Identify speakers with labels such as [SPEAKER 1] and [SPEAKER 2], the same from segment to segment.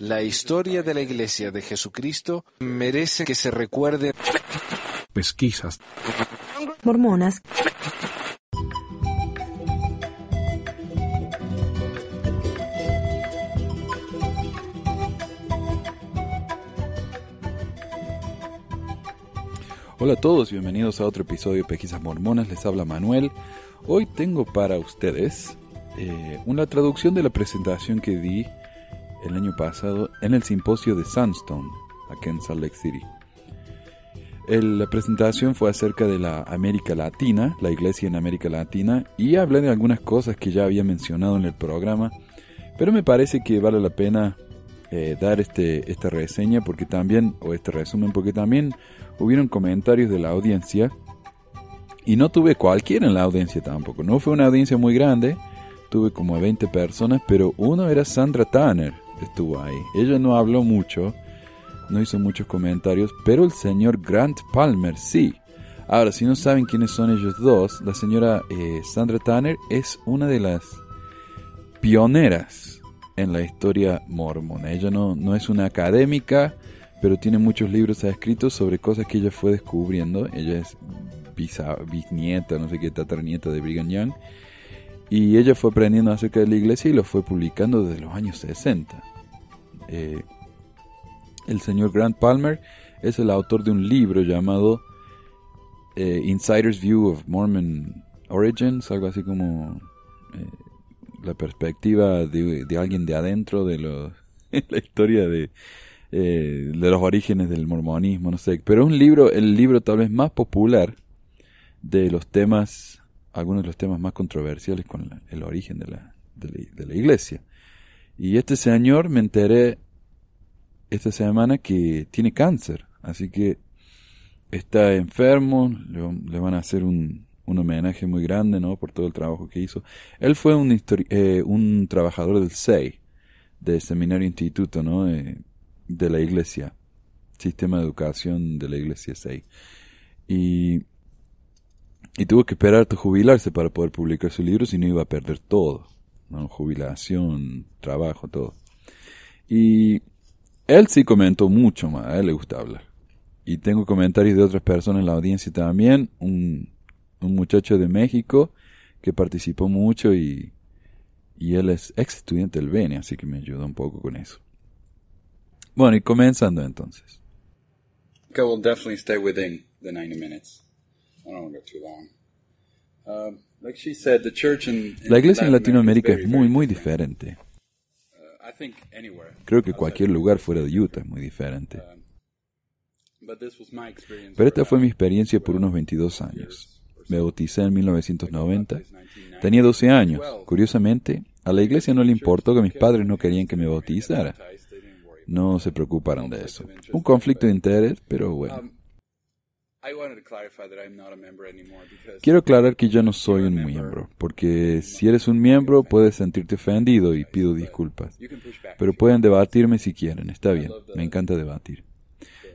[SPEAKER 1] La historia de la Iglesia de Jesucristo merece que se recuerde.
[SPEAKER 2] Pesquisas.
[SPEAKER 3] Mormonas.
[SPEAKER 2] Hola a todos, bienvenidos a otro episodio de Pesquisas Mormonas. Les habla Manuel. Hoy tengo para ustedes eh, una traducción de la presentación que di el año pasado en el simposio de Sandstone, aquí en Salt Lake City. la presentación fue acerca de la América Latina, la iglesia en América Latina, y hablé de algunas cosas que ya había mencionado en el programa, pero me parece que vale la pena eh, dar este, esta reseña porque también, o este resumen, porque también hubieron comentarios de la audiencia y no tuve cualquiera en la audiencia tampoco. No fue una audiencia muy grande, tuve como 20 personas, pero uno era Sandra Tanner, estuvo ahí. Ella no habló mucho, no hizo muchos comentarios, pero el señor Grant Palmer sí. Ahora, si no saben quiénes son ellos dos, la señora eh, Sandra Tanner es una de las pioneras en la historia mormona. Ella no, no es una académica, pero tiene muchos libros escritos sobre cosas que ella fue descubriendo. Ella es bisnieta, no sé qué, tatarnieta de Brigham Young. Y ella fue aprendiendo acerca de la iglesia y lo fue publicando desde los años 60. Eh, el señor Grant Palmer es el autor de un libro llamado eh, Insider's View of Mormon Origins, algo así como eh, la perspectiva de, alguien de adentro de la historia de, de los orígenes del mormonismo, no sé. Pero es un libro, el libro tal vez más popular de los temas, algunos de los temas más controversiales con el origen de la, de la iglesia. Y este señor me enteré esta semana que tiene cáncer, así que está enfermo, le, van a hacer un, un, homenaje muy grande ¿no? por todo el trabajo que hizo. Él fue un, eh, un trabajador del SEI, del Seminario Instituto ¿no? Eh, de la Iglesia, Sistema de Educación de la Iglesia SEI. Y, y tuvo que esperar a jubilarse para poder publicar su libro, si no iba a perder todo. ¿no? jubilación, trabajo, todo. Y él sí comentó mucho más, a él le gusta hablar. Y tengo comentarios de otras personas en la audiencia también, un, muchacho de México que participó mucho y, y él es ex estudiante del Bene, así que me ayudó un poco con eso. Bueno, y comenzando entonces.
[SPEAKER 4] Okay, we'll definitely stay within the 90 minutes.
[SPEAKER 2] La iglesia en Latinoamérica es muy, muy diferente.
[SPEAKER 4] Uh,
[SPEAKER 2] Creo que cualquier lugar fuera de Utah es muy diferente. Um, Pero esta fue mi experiencia por unos 22 años. Me bauticé en 1990. Tenía 12 años. Curiosamente, a la iglesia no le importó que mis padres no querían que me bautizara. No se preocuparon de eso. Un conflicto de interés, pero bueno. Quiero aclarar que yo no soy un miembro, porque si eres un miembro puedes sentirte ofendido y pido disculpas. Pero pueden debatirme si quieren, está bien, me encanta debatir.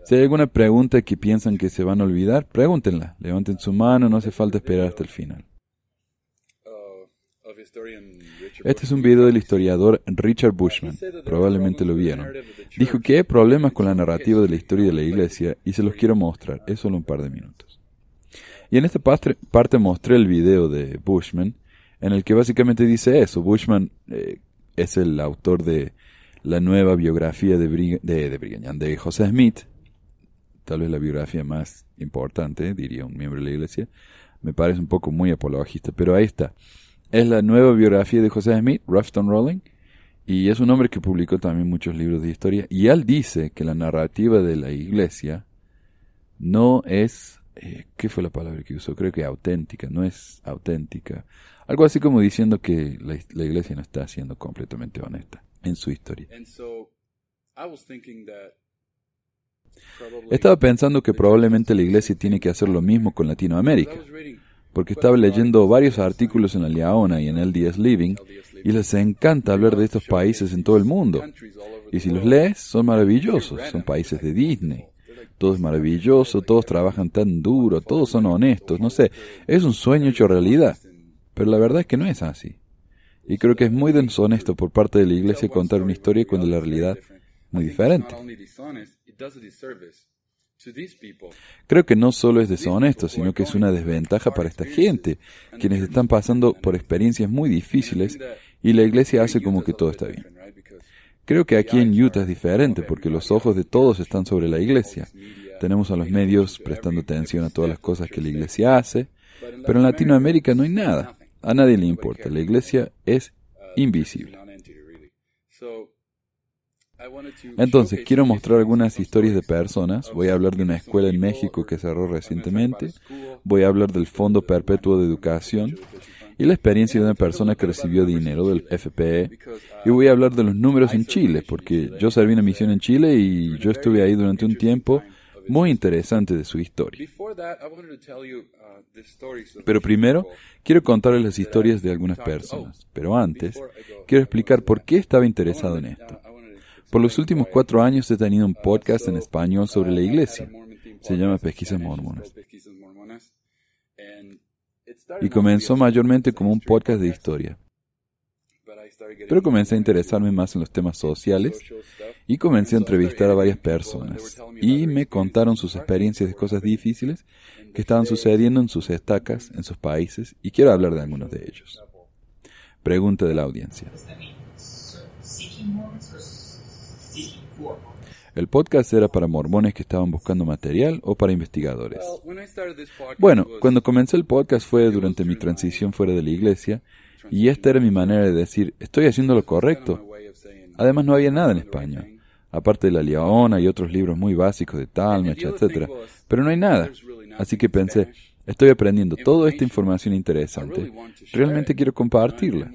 [SPEAKER 2] Si hay alguna pregunta que piensan que se van a olvidar, pregúntenla, levanten su mano, no hace falta esperar hasta el final. Este es un video del historiador Richard Bushman, probablemente lo vieron. Dijo que hay problemas con la narrativa de la historia de la iglesia y se los quiero mostrar, es solo un par de minutos. Y en esta parte mostré el video de Bushman, en el que básicamente dice eso. Bushman eh, es el autor de la nueva biografía de, de, de, de José Smith, tal vez la biografía más importante, diría un miembro de la iglesia. Me parece un poco muy apologista, pero ahí está es la nueva biografía de José Smith, Ruffton Rolling, y es un hombre que publicó también muchos libros de historia. Y él dice que la narrativa de la iglesia no es, eh, ¿qué fue la palabra que usó? Creo que auténtica, no es auténtica. Algo así como diciendo que la, la iglesia no está siendo completamente honesta en su historia. Estaba pensando que probablemente la iglesia tiene que hacer lo mismo con Latinoamérica porque estaba leyendo varios artículos en la Leona y en LDS Living y les encanta hablar de estos países en todo el mundo. Y si los lees, son maravillosos, son países de Disney. Todo es maravilloso, todos trabajan tan duro, todos son honestos, no sé, es un sueño hecho realidad. Pero la verdad es que no es así. Y creo que es muy deshonesto por parte de la iglesia contar una historia cuando la realidad es muy diferente. Creo que no solo es deshonesto, sino que es una desventaja para esta gente, quienes están pasando por experiencias muy difíciles y la iglesia hace como que todo está bien. Creo que aquí en Utah es diferente porque los ojos de todos están sobre la iglesia. Tenemos a los medios prestando atención a todas las cosas que la iglesia hace, pero en Latinoamérica no hay nada. A nadie le importa. La iglesia es invisible. Entonces, quiero mostrar algunas historias de personas. Voy a hablar de una escuela en México que cerró recientemente. Voy a hablar del Fondo Perpetuo de Educación y la experiencia de una persona que recibió dinero del FPE. Y voy a hablar de los números en Chile, porque yo serví una misión en Chile y yo estuve ahí durante un tiempo muy interesante de su historia. Pero primero, quiero contarles las historias de algunas personas. Pero antes, quiero explicar por qué estaba interesado en esto. Por los últimos cuatro años he tenido un podcast en español sobre la iglesia. Se llama Pesquisas Mormonas. Y comenzó mayormente como un podcast de historia. Pero comencé a interesarme más en los temas sociales y comencé a entrevistar a varias personas. Y me contaron sus experiencias de cosas difíciles que estaban sucediendo en sus estacas, en sus países, y quiero hablar de algunos de ellos. Pregunta de la audiencia. ¿El podcast era para mormones que estaban buscando material o para investigadores? Bueno, cuando comencé el podcast fue durante mi transición fuera de la iglesia y esta era mi manera de decir, estoy haciendo lo correcto. Además no había nada en español, aparte de La Leona y otros libros muy básicos de Talmach, etc. Pero no hay nada. Así que pensé, estoy aprendiendo toda esta información interesante. Realmente quiero compartirla.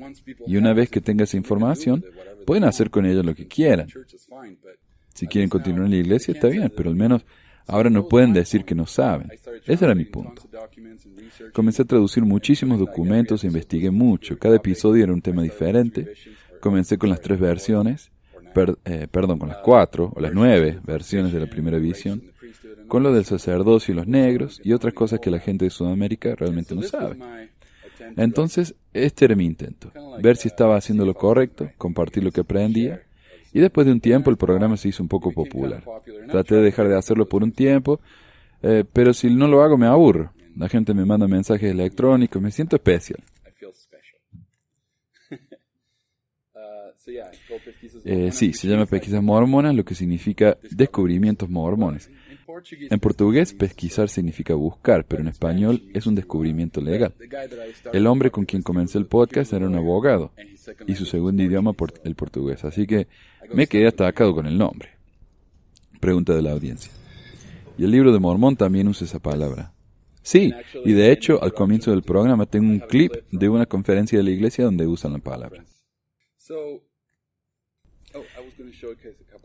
[SPEAKER 2] Y una vez que tenga esa información, pueden hacer con ella lo que quieran. Si quieren continuar en la iglesia, está bien, pero al menos ahora no pueden decir que no saben. Ese era mi punto. Comencé a traducir muchísimos documentos e investigué mucho. Cada episodio era un tema diferente. Comencé con las tres versiones, eh, perdón, con las cuatro o las nueve versiones de la primera visión, con lo del sacerdocio y los negros y otras cosas que la gente de Sudamérica realmente no sabe. Entonces, este era mi intento, ver si estaba haciendo lo correcto, compartir lo que aprendía y después de un tiempo el programa se hizo un poco popular. Traté de dejar de hacerlo por un tiempo, eh, pero si no lo hago me aburro. La gente me manda mensajes electrónicos, me siento especial. Eh, sí, se llama pesquisas mormonas, lo que significa descubrimientos mormones. En portugués, pesquisar significa buscar, pero en español es un descubrimiento legal. El hombre con quien comencé el podcast era un abogado y su segundo idioma el portugués, así que me quedé atacado con el nombre. Pregunta de la audiencia. Y el libro de Mormón también usa esa palabra. Sí, y de hecho al comienzo del programa tengo un clip de una conferencia de la iglesia donde usan la palabra.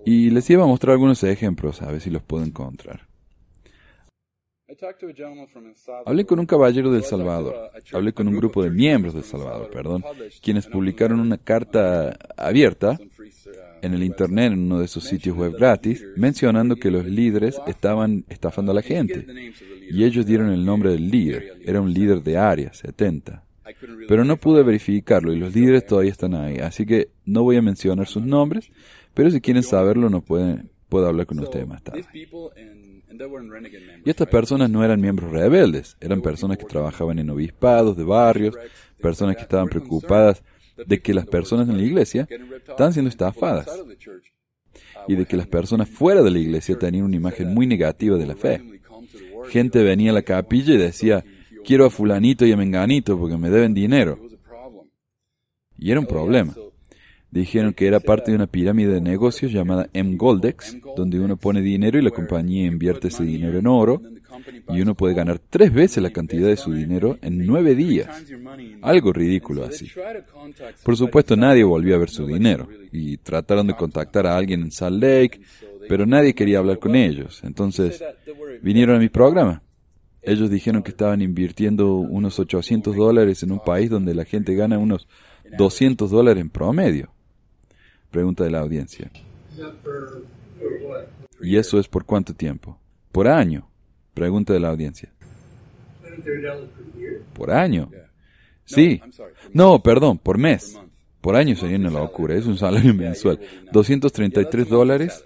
[SPEAKER 2] Y les iba a mostrar algunos ejemplos, a ver si los puedo encontrar. Hablé con un caballero del Salvador, hablé con un grupo de miembros del Salvador, perdón, quienes publicaron una carta abierta en el Internet, en uno de esos sitios web gratis, mencionando que los líderes estaban estafando a la gente. Y ellos dieron el nombre del líder, era un líder de área, 70. Pero no pude verificarlo y los líderes todavía están ahí, así que no voy a mencionar sus nombres, pero si quieren saberlo, no pueden, puedo hablar con ustedes más tarde. Y estas personas no eran miembros rebeldes, eran personas que trabajaban en obispados de barrios, personas que estaban preocupadas de que las personas en la iglesia estaban siendo estafadas y de que las personas fuera de la iglesia tenían una imagen muy negativa de la fe. Gente venía a la capilla y decía, quiero a fulanito y a menganito porque me deben dinero. Y era un problema. Dijeron que era parte de una pirámide de negocios llamada M-Goldex, donde uno pone dinero y la compañía invierte ese dinero en oro, y uno puede ganar tres veces la cantidad de su dinero en nueve días. Algo ridículo así. Por supuesto, nadie volvió a ver su dinero, y trataron de contactar a alguien en Salt Lake, pero nadie quería hablar con ellos. Entonces, vinieron a mi programa. Ellos dijeron que estaban invirtiendo unos 800 dólares en un país donde la gente gana unos 200 dólares en promedio. Pregunta de la audiencia. ¿Y eso es por cuánto tiempo? Por año. Pregunta de la audiencia. ¿Por año? Sí. No, perdón, por mes. Por año sería una locura, es un salario mensual. 233 dólares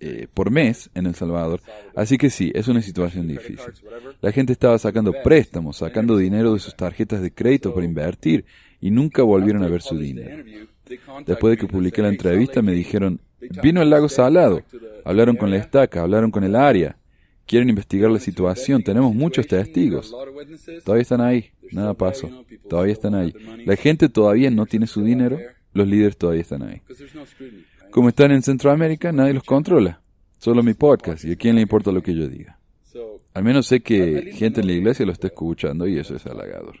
[SPEAKER 2] eh, por mes en El Salvador. Así que sí, es una situación difícil. La gente estaba sacando préstamos, sacando dinero de sus tarjetas de crédito para invertir y nunca volvieron a ver su dinero. Después de que publiqué la entrevista me dijeron, vino al lago Salado, hablaron con la estaca, hablaron con el área, quieren investigar la situación, tenemos muchos testigos. Todavía están ahí, nada pasó, todavía están ahí. La gente todavía no tiene su dinero, los líderes todavía están ahí. Como están en Centroamérica, nadie los controla. Solo mi podcast. ¿Y a quién le importa lo que yo diga? Al menos sé que gente en la iglesia lo está escuchando y eso es halagador.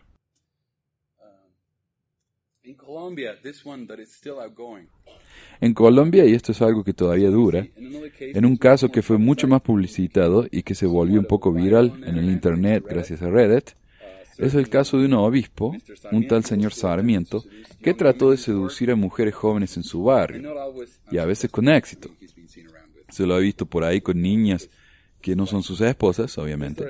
[SPEAKER 2] En Colombia, y esto es algo que todavía dura, en un caso que fue mucho más publicitado y que se volvió un poco viral en el Internet gracias a Reddit, es el caso de un obispo, un tal señor Sarmiento, que trató de seducir a mujeres jóvenes en su barrio, y a veces con éxito. Se lo ha visto por ahí con niñas que no son sus esposas, obviamente.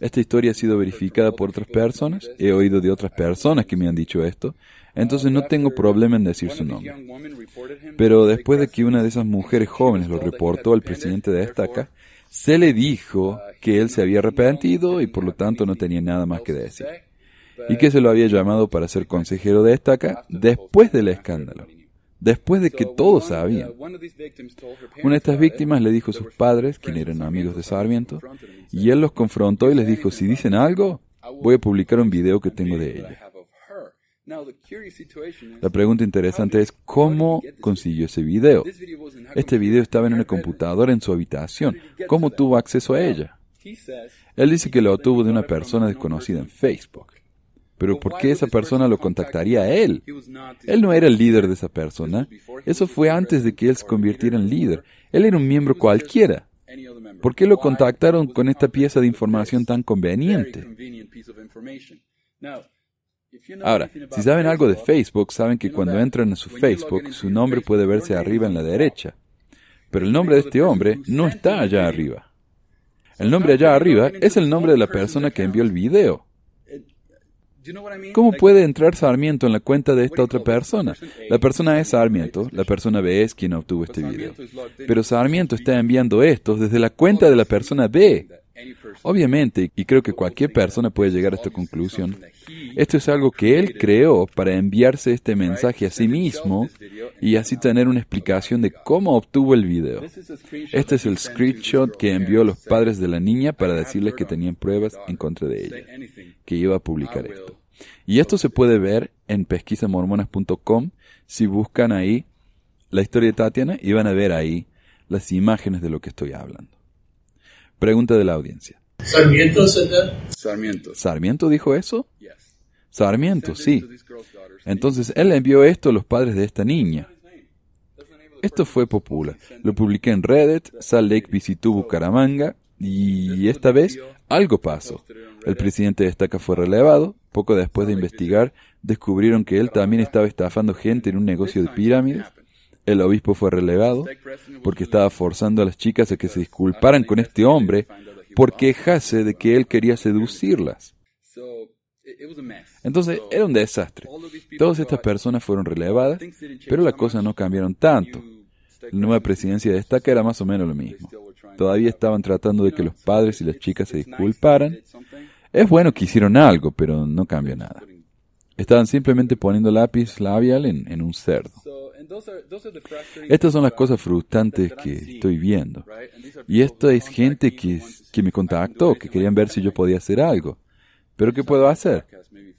[SPEAKER 2] Esta historia ha sido verificada por otras personas, he oído de otras personas que me han dicho esto, entonces no tengo problema en decir su nombre. Pero después de que una de esas mujeres jóvenes lo reportó al presidente de Estaca, se le dijo que él se había arrepentido y por lo tanto no tenía nada más que decir. Y que se lo había llamado para ser consejero de estaca después del escándalo. Después de que todos sabían. Una de estas víctimas le dijo a sus padres, quienes eran amigos de Sarmiento, y él los confrontó y les dijo, si dicen algo, voy a publicar un video que tengo de ella. La pregunta interesante es cómo consiguió ese video. Este video estaba en una computadora en su habitación. ¿Cómo tuvo acceso a ella? Él dice que lo obtuvo de una persona desconocida en Facebook. Pero ¿por qué esa persona lo contactaría a él? Él no era el líder de esa persona. Eso fue antes de que él se convirtiera en líder. Él era un miembro cualquiera. ¿Por qué lo contactaron con esta pieza de información tan conveniente? Ahora, si saben algo de Facebook, saben que cuando entran a su Facebook, su nombre puede verse arriba en la derecha. Pero el nombre de este hombre no está allá arriba. El nombre allá arriba es el nombre de la persona que envió el video. ¿Cómo puede entrar Sarmiento en la cuenta de esta otra persona? La persona es Sarmiento, la persona B es quien obtuvo este video. Pero Sarmiento está enviando esto desde la cuenta de la persona B. Obviamente, y creo que cualquier persona puede llegar a esta conclusión, esto es algo que él creó para enviarse este mensaje a sí mismo y así tener una explicación de cómo obtuvo el video. Este es el screenshot que envió a los padres de la niña para decirles que tenían pruebas en contra de ella, que iba a publicar esto. Y esto se puede ver en pesquisamormonas.com. Si buscan ahí la historia de Tatiana y van a ver ahí las imágenes de lo que estoy hablando. Pregunta de la audiencia.
[SPEAKER 5] Sarmiento
[SPEAKER 2] Sarmiento. ¿Sarmiento dijo eso? Sarmiento, sí. Entonces él envió esto a los padres de esta niña. Esto fue popular. Lo publiqué en Reddit, Salt Lake visitó Bucaramanga y esta vez algo pasó. El presidente de Estaca fue relevado. Poco después de investigar, descubrieron que él también estaba estafando gente en un negocio de pirámides. El obispo fue relevado porque estaba forzando a las chicas a que se disculparan con este hombre por quejarse de que él quería seducirlas. Entonces era un desastre. Todas estas personas fueron relevadas, pero las cosas no cambiaron tanto. La nueva presidencia de era más o menos lo mismo. Todavía estaban tratando de que los padres y las chicas se disculparan. Es bueno que hicieron algo, pero no cambió nada. Estaban simplemente poniendo lápiz labial en, un cerdo. Estas son las cosas frustrantes que estoy viendo. Y esto es gente que, que me contactó, que querían ver si yo podía hacer algo. Pero ¿qué puedo hacer?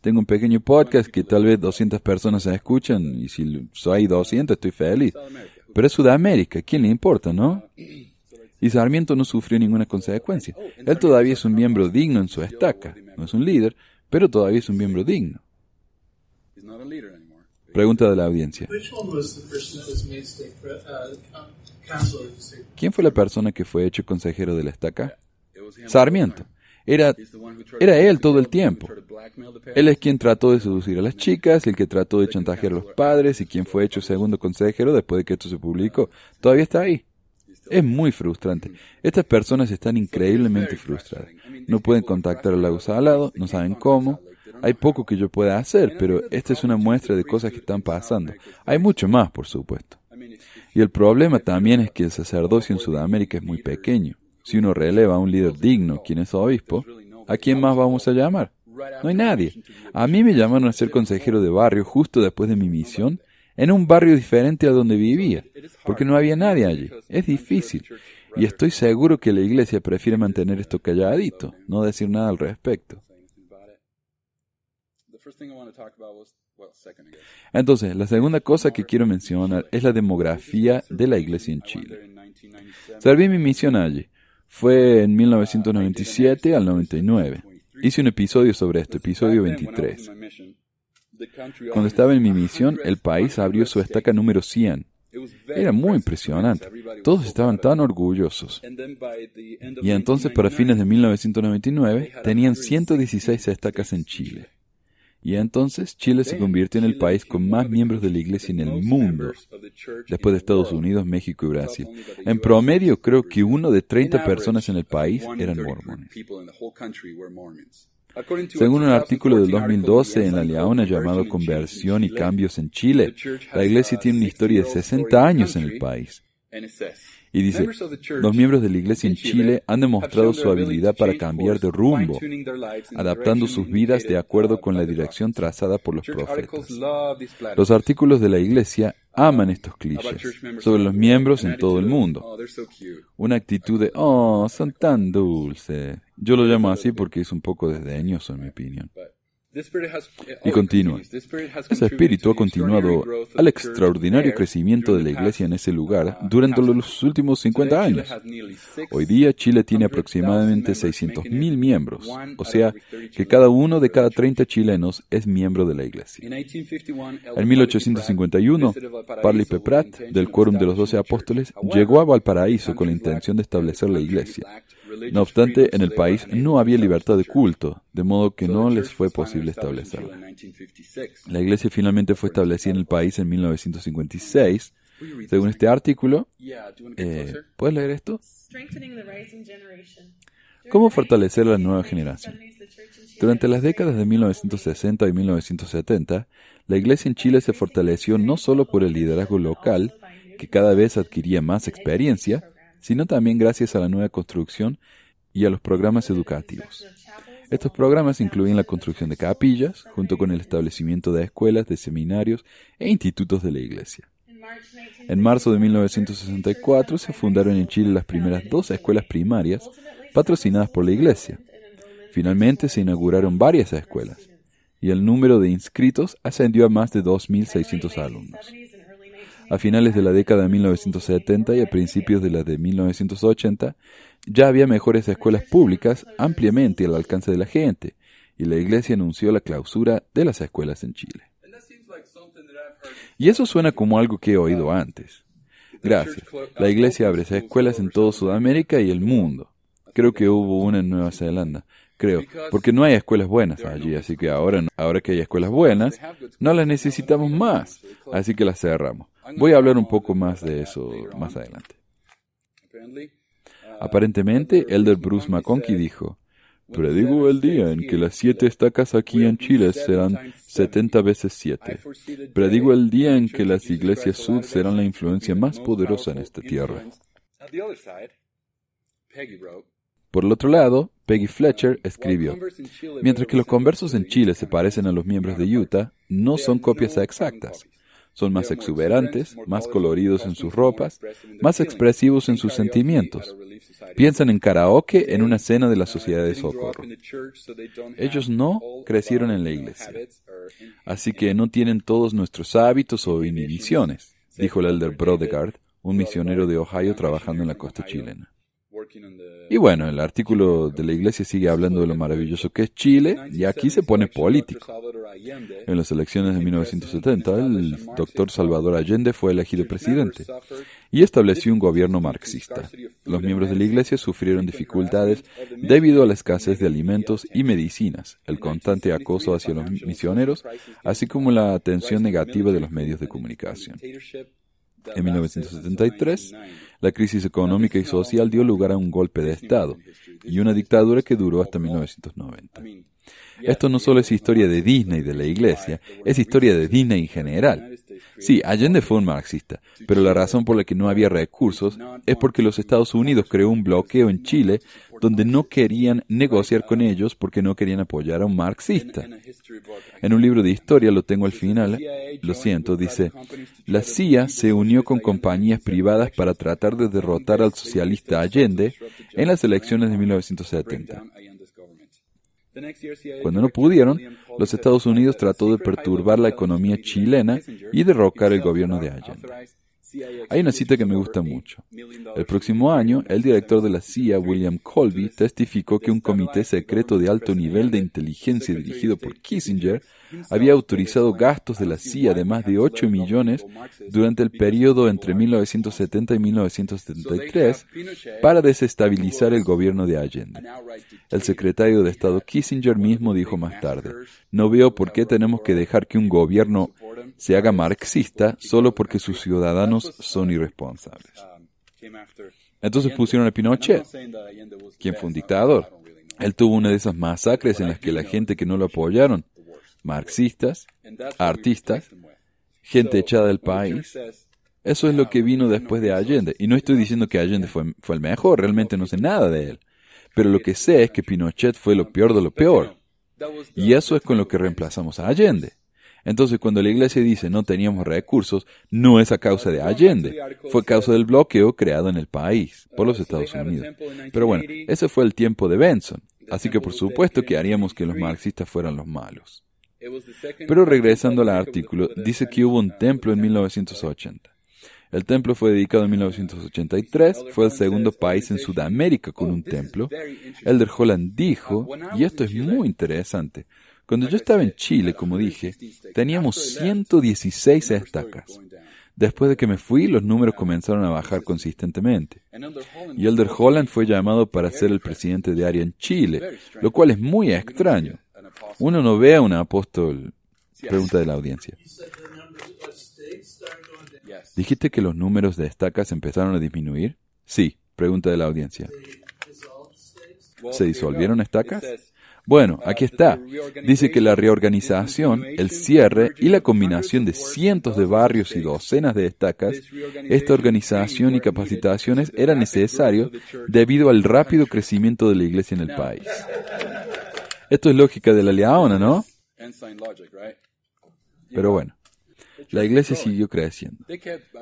[SPEAKER 2] Tengo un pequeño podcast que tal vez 200 personas se escuchan y si soy 200 estoy feliz. Pero es Sudamérica, ¿quién le importa, no? Y Sarmiento no sufrió ninguna consecuencia. Él todavía es un miembro digno en su estaca. No es un líder, pero todavía es un miembro digno. Pregunta de la audiencia. ¿Quién fue la persona que fue hecho consejero de la estaca? Sarmiento. Era, era él todo el tiempo. Él es quien trató de seducir a las chicas, el que trató de chantajear a los padres y quien fue hecho segundo consejero después de que esto se publicó. Todavía está ahí. Es muy frustrante. Estas personas están increíblemente frustradas. No pueden contactar al lago salado, no saben cómo. Hay poco que yo pueda hacer, pero esta es una muestra de cosas que están pasando. Hay mucho más, por supuesto. Y el problema también es que el sacerdocio en Sudamérica es muy pequeño. Si uno releva a un líder digno, quien es obispo, ¿a quién más vamos a llamar? No hay nadie. A mí me llamaron a ser consejero de barrio justo después de mi misión, en un barrio diferente a donde vivía, porque no había nadie allí. Es difícil. Y estoy seguro que la iglesia prefiere mantener esto calladito, no decir nada al respecto. Entonces, la segunda cosa que quiero mencionar es la demografía de la iglesia en Chile. Serví mi misión allí. Fue en 1997 al 99. Hice un episodio sobre esto, episodio 23. Cuando estaba en mi misión, el país abrió su estaca número 100. Era muy impresionante. Todos estaban tan orgullosos. Y entonces, para fines de 1999, tenían 116 estacas en Chile. Y entonces Chile se convirtió en el país con más miembros de la iglesia en el mundo, después de Estados Unidos, México y Brasil. En promedio, creo que uno de 30 personas en el país eran mormones. Según un artículo del 2012 en La Leona llamado Conversión y Cambios en Chile, la iglesia tiene una historia de 60 años en el país. Y dice, los miembros de la iglesia en Chile han demostrado su habilidad para cambiar de rumbo, adaptando sus vidas de acuerdo con la dirección trazada por los profetas. Los artículos de la iglesia aman estos clichés sobre los miembros en todo el mundo. Una actitud de, oh, son tan dulces. Yo lo llamo así porque es un poco desdeñoso en mi opinión. Y continúa. Ese espíritu ha continuado al extraordinario crecimiento de la iglesia en ese lugar durante los últimos 50 años. Hoy día Chile tiene aproximadamente 600.000 miembros, o sea que cada uno de cada 30 chilenos es miembro de la iglesia. En 1851, Parley Peprat, del Quórum de los Doce Apóstoles, llegó a Valparaíso con la intención de establecer la iglesia. No obstante, en el país no había libertad de culto, de modo que no les fue posible establecerla. La iglesia finalmente fue establecida en el país en 1956. Según este artículo, eh, ¿puedes leer esto? ¿Cómo fortalecer la nueva generación? Durante las décadas de 1960 y 1970, la iglesia en Chile se fortaleció no solo por el liderazgo local, que cada vez adquiría más experiencia, sino también gracias a la nueva construcción y a los programas educativos. Estos programas incluyen la construcción de capillas, junto con el establecimiento de escuelas, de seminarios e institutos de la Iglesia. En marzo de 1964 se fundaron en Chile las primeras dos escuelas primarias patrocinadas por la Iglesia. Finalmente se inauguraron varias escuelas y el número de inscritos ascendió a más de 2.600 alumnos. A finales de la década de 1970 y a principios de la de 1980, ya había mejores escuelas públicas ampliamente al alcance de la gente, y la Iglesia anunció la clausura de las escuelas en Chile. Y eso suena como algo que he oído antes. Gracias. La Iglesia abre escuelas en toda Sudamérica y el mundo. Creo que hubo una en Nueva Zelanda. Creo, porque no hay escuelas buenas allí, así que ahora, ahora que hay escuelas buenas, no las necesitamos más, así que las cerramos. Voy a hablar un poco más de eso más adelante. Aparentemente, Elder Bruce McConkie dijo, Predigo el día en que las siete estacas aquí en Chile serán 70 veces siete. Predigo el día en que las iglesias sud serán la influencia más poderosa en esta tierra. Por el otro lado, Peggy Fletcher escribió, Mientras que los conversos en Chile se parecen a los miembros de Utah, no son copias exactas. Son más exuberantes, más coloridos en sus ropas, más expresivos en sus sentimientos. Piensan en karaoke en una cena de la sociedad de socorro. Ellos no crecieron en la iglesia, así que no tienen todos nuestros hábitos o inhibiciones, dijo el elder Brodegard, un misionero de Ohio trabajando en la costa chilena. Y bueno, el artículo de la iglesia sigue hablando de lo maravilloso que es Chile y aquí se pone político. En las elecciones de 1970, el doctor Salvador Allende fue elegido presidente y estableció un gobierno marxista. Los miembros de la iglesia sufrieron dificultades debido a la escasez de alimentos y medicinas, el constante acoso hacia los misioneros, así como la atención negativa de los medios de comunicación. En 1973, la crisis económica y social dio lugar a un golpe de Estado y una dictadura que duró hasta 1990. Esto no solo es historia de Disney de la iglesia, es historia de Disney en general. Sí, Allende fue un marxista, pero la razón por la que no había recursos es porque los Estados Unidos creó un bloqueo en Chile donde no querían negociar con ellos porque no querían apoyar a un marxista. En un libro de historia, lo tengo al final, lo siento, dice, la CIA se unió con compañías privadas para tratar de derrotar al socialista Allende en las elecciones de 1970. Cuando no pudieron, los Estados Unidos trató de perturbar la economía chilena y derrocar el gobierno de Allende. Hay una cita que me gusta mucho. El próximo año, el director de la CIA, William Colby, testificó que un comité secreto de alto nivel de inteligencia dirigido por Kissinger había autorizado gastos de la CIA de más de 8 millones durante el periodo entre 1970 y 1973 para desestabilizar el gobierno de Allende. El secretario de Estado Kissinger mismo dijo más tarde, no veo por qué tenemos que dejar que un gobierno se haga marxista solo porque sus ciudadanos son irresponsables. Entonces pusieron a Pinochet, quien fue un dictador. Él tuvo una de esas masacres en las que la gente que no lo apoyaron, marxistas, artistas, gente echada del país, eso es lo que vino después de Allende. Y no estoy diciendo que Allende fue, fue el mejor, realmente no sé nada de él. Pero lo que sé es que Pinochet fue lo peor de lo peor. Y eso es con lo que reemplazamos a Allende. Entonces, cuando la iglesia dice no teníamos recursos, no es a causa de Allende, fue causa del bloqueo creado en el país por los Estados Unidos. Pero bueno, ese fue el tiempo de Benson, así que por supuesto que haríamos que los marxistas fueran los malos. Pero regresando al artículo, dice que hubo un templo en 1980. El templo fue dedicado en 1983, fue el segundo país en Sudamérica con un templo. Elder Holland dijo, y esto es muy interesante, cuando yo estaba en Chile, como dije, teníamos 116 estacas. Después de que me fui, los números comenzaron a bajar consistentemente. Y Elder Holland fue llamado para ser el presidente de área en Chile, lo cual es muy extraño. Uno no ve a un apóstol. Pregunta de la audiencia. ¿Dijiste que los números de estacas empezaron a disminuir? Sí, pregunta de la audiencia. ¿Se disolvieron estacas? Bueno, aquí está. Dice que la reorganización, el cierre y la combinación de cientos de barrios y docenas de estacas, esta organización y capacitaciones era necesario debido al rápido crecimiento de la iglesia en el país. Esto es lógica de la Leona, ¿no? Pero bueno, la iglesia siguió creciendo.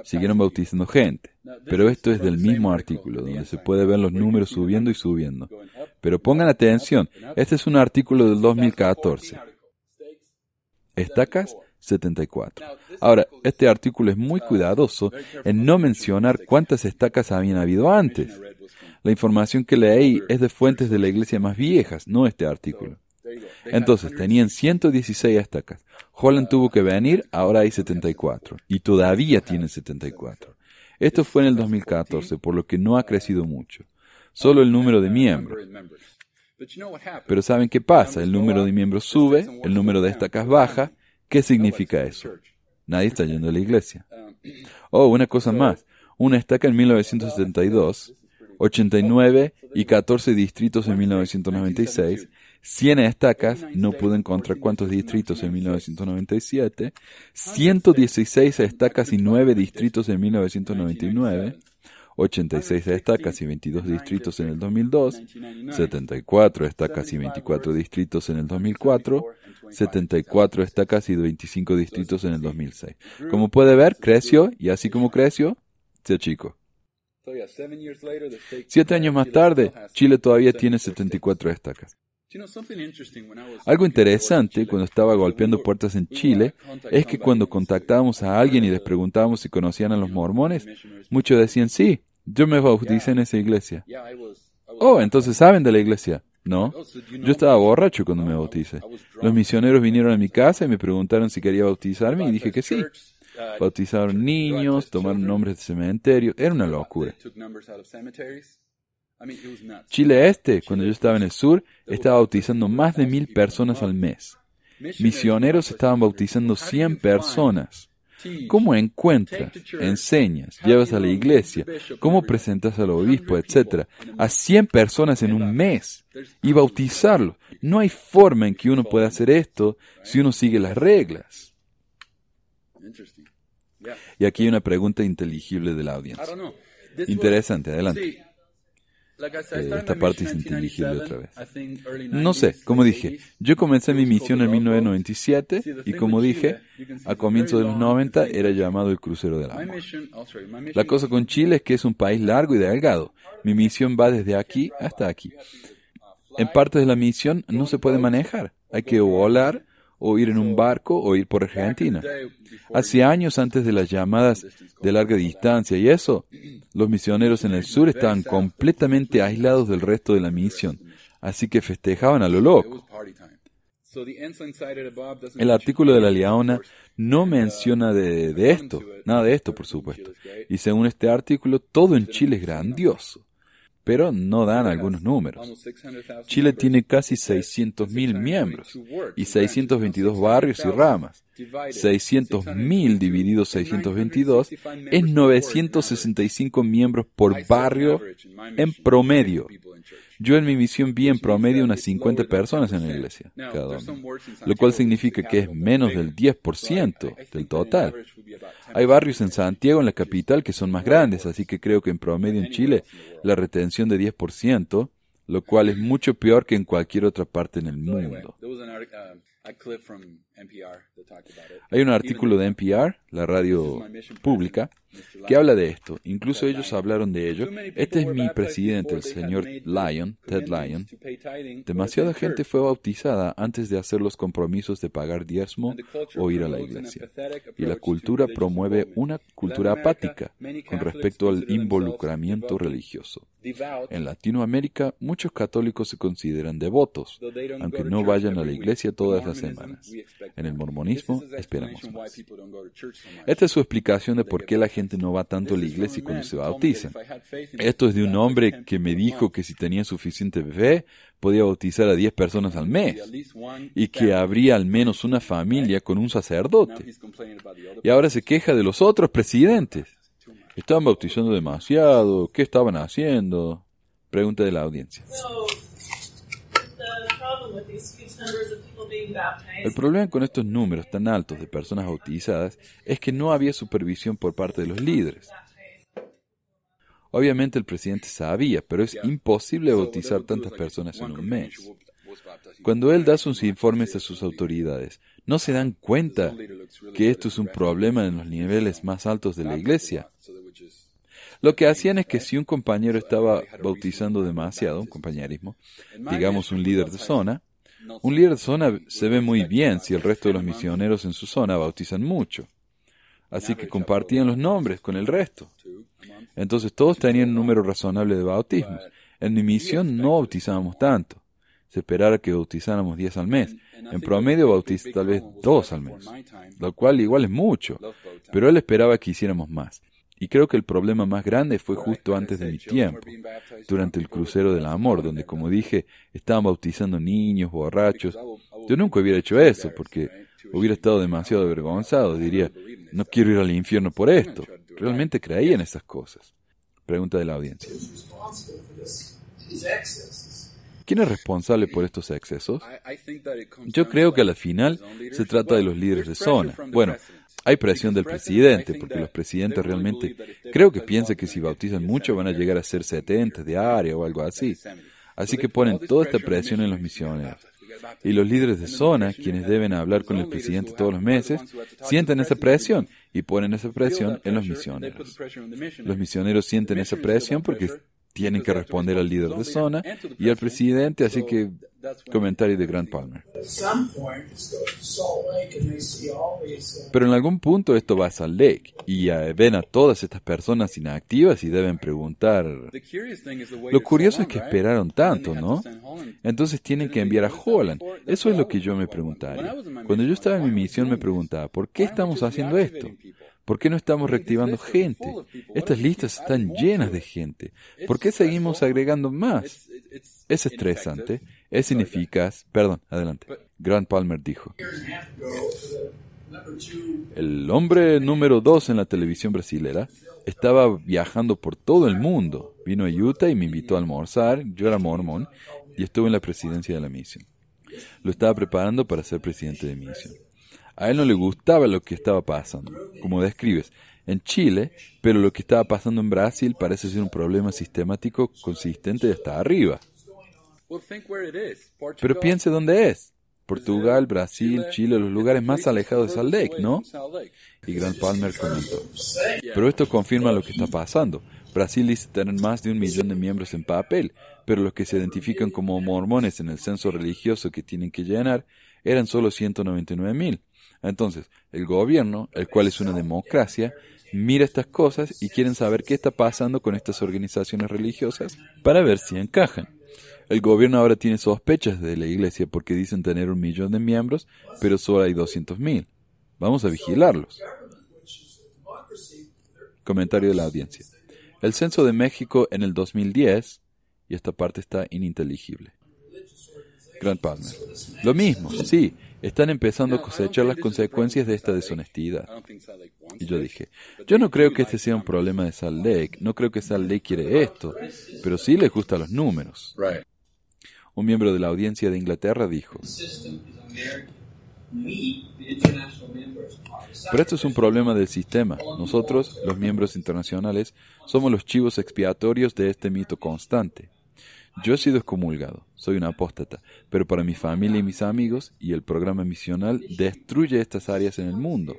[SPEAKER 2] Siguieron bautizando gente. Pero esto es del mismo artículo, donde se puede ver los números subiendo y subiendo. Pero pongan atención, este es un artículo del 2014. Estacas 74. Ahora, este artículo es muy cuidadoso en no mencionar cuántas estacas habían habido antes. La información que leí es de fuentes de la iglesia más viejas, no este artículo. Entonces, tenían 116 estacas. Holland tuvo que venir, ahora hay 74. Y todavía tienen 74. Esto fue en el 2014, por lo que no ha crecido mucho. Solo el número de miembros. Pero ¿saben qué pasa? El número de miembros sube, el número de estacas baja. ¿Qué significa eso? Nadie está yendo a la iglesia. Oh, una cosa más. Una estaca en 1972, 89 y 14 distritos en 1996 100 estacas, no pude encontrar cuántos distritos en 1997, 116 estacas y 9 distritos en 1999, 86 estacas y 22 distritos en el 2002, 74 estacas y 24 distritos en el 2004, 74 estacas y 25 distritos en el 2006. Como puede ver, creció y así como creció, se achicó. Siete años más tarde, Chile todavía tiene 74 estacas. Algo interesante cuando estaba golpeando puertas en Chile es que cuando contactábamos a alguien y les preguntábamos si conocían a los mormones, muchos decían, sí, yo me bauticé en esa iglesia. Oh, entonces saben de la iglesia. No, yo estaba borracho cuando me bauticé. Los misioneros vinieron a mi casa y me preguntaron si quería bautizarme y dije que sí. Bautizaron niños, tomaron nombres de cementerio. Era una locura. Chile Este, cuando yo estaba en el sur, estaba bautizando más de mil personas al mes. Misioneros estaban bautizando 100 personas. ¿Cómo encuentras, enseñas, llevas a la iglesia, cómo presentas al obispo, etcétera, a 100 personas en un mes y bautizarlos? No hay forma en que uno pueda hacer esto si uno sigue las reglas. Y aquí hay una pregunta inteligible de la audiencia. Interesante, adelante. Eh, esta parte es inteligible otra vez. No sé, como dije, yo comencé mi misión en 1997 y como dije, a comienzos de los 90 era llamado el crucero del amor. La cosa con Chile es que es un país largo y delgado. Mi misión va desde aquí hasta aquí. En parte de la misión no se puede manejar. Hay que volar o ir en un barco o ir por Argentina. Hace años antes de las llamadas de larga distancia y eso, los misioneros en el sur estaban completamente aislados del resto de la misión, así que festejaban a lo loco. El artículo de la Leona no menciona de, de esto, nada de esto por supuesto. Y según este artículo, todo en Chile es grandioso pero no dan algunos números. Chile tiene casi 600.000 miembros y 622 barrios y ramas. 600.000 dividido 622 es 965 miembros por barrio en promedio. Yo en mi misión vi en promedio unas 50 personas en la iglesia, cada lo cual significa que es menos del 10% del total. Hay barrios en Santiago, en la capital, que son más grandes, así que creo que en promedio en Chile la retención de 10%, lo cual es mucho peor que en cualquier otra parte en el mundo. Hay un artículo de NPR, la radio pública, que habla de esto. Incluso ellos hablaron de ello. Este es mi presidente, el señor Lyon, Ted Lyon. Demasiada gente fue bautizada antes de hacer los compromisos de pagar diezmo o ir a la iglesia. Y la cultura promueve una cultura apática con respecto al involucramiento religioso. En Latinoamérica, muchos católicos se consideran devotos, aunque no vayan a la iglesia todas las semanas. En el mormonismo, esperamos más. Esta es su explicación de por qué la gente no va tanto a la iglesia cuando se bautizan. Esto es de un hombre que me dijo que si tenía suficiente fe, podía bautizar a 10 personas al mes y que habría al menos una familia con un sacerdote. Y ahora se queja de los otros presidentes. Estaban bautizando demasiado. ¿Qué estaban haciendo? Pregunta de la audiencia. El problema con estos números tan altos de personas bautizadas es que no había supervisión por parte de los líderes. Obviamente el presidente sabía, pero es imposible bautizar tantas personas en un mes. Cuando él da sus informes a sus autoridades, no se dan cuenta que esto es un problema en los niveles más altos de la iglesia. Lo que hacían es que si un compañero estaba bautizando demasiado, un compañerismo, digamos un líder de zona, un líder de zona se ve muy bien si el resto de los misioneros en su zona bautizan mucho. Así que compartían los nombres con el resto. Entonces todos tenían un número razonable de bautismos. En mi misión no bautizábamos tanto. Se esperara que bautizáramos 10 al mes. En promedio bautiza tal vez dos al mes, lo cual igual es mucho, pero él esperaba que hiciéramos más. Y creo que el problema más grande fue justo antes de mi tiempo, durante el crucero del amor, donde, como dije, estaban bautizando niños, borrachos. Yo nunca hubiera hecho eso, porque hubiera estado demasiado avergonzado. Diría, no quiero ir al infierno por esto. Realmente creía en estas cosas. Pregunta de la audiencia. ¿Quién es responsable por estos excesos? Yo creo que al final se trata de los líderes de zona. Bueno, hay presión del presidente, porque los presidentes realmente creo que piensan que si bautizan mucho van a llegar a ser 70 de área o algo así. Así que ponen toda esta presión en los misioneros. Y los líderes de zona, quienes deben hablar con el presidente todos los meses, sienten esa presión y ponen esa presión en los misioneros. Los misioneros sienten esa presión porque tienen que responder al líder de zona y al presidente, así que comentario de Grant Palmer. Pero en algún punto esto va a Salt Lake y ven a todas estas personas inactivas y deben preguntar. Lo curioso es que esperaron tanto, ¿no? Entonces tienen que enviar a Holland. Eso es lo que yo me preguntaría. Cuando yo estaba en mi misión me preguntaba, ¿por qué estamos haciendo esto? ¿Por qué no estamos reactivando gente? Estas listas están llenas de gente. ¿Por qué seguimos agregando más? Es estresante, es ineficaz. Perdón, adelante. Grant Palmer dijo. El hombre número dos en la televisión brasilera estaba viajando por todo el mundo. Vino a Utah y me invitó a almorzar. Yo era mormón y estuve en la presidencia de la misión. Lo estaba preparando para ser presidente de misión. A él no le gustaba lo que estaba pasando, como describes, en Chile, pero lo que estaba pasando en Brasil parece ser un problema sistemático consistente hasta arriba. Pero piense dónde es. Portugal, Brasil, Chile, los lugares más alejados de Salt Lake, ¿no? Y Grant Palmer comentó. Pero esto confirma lo que está pasando. Brasil dice tener más de un millón de miembros en papel, pero los que se identifican como mormones en el censo religioso que tienen que llenar eran solo 199 mil. Entonces, el gobierno, el cual es una democracia, mira estas cosas y quieren saber qué está pasando con estas organizaciones religiosas para ver si encajan. El gobierno ahora tiene sospechas de la iglesia porque dicen tener un millón de miembros, pero solo hay 200 mil. Vamos a vigilarlos. Comentario de la audiencia. El censo de México en el 2010, y esta parte está ininteligible. Grant Palmer. Lo mismo, sí, están empezando a cosechar las consecuencias de esta deshonestidad. Y yo dije, yo no creo que este sea un problema de Salt Lake, no creo que Salt Lake quiere esto, pero sí les gustan los números. Un miembro de la audiencia de Inglaterra dijo, pero esto es un problema del sistema. Nosotros, los miembros internacionales, somos los chivos expiatorios de este mito constante. Yo he sido excomulgado, soy un apóstata, pero para mi familia y mis amigos y el programa misional destruye estas áreas en el mundo.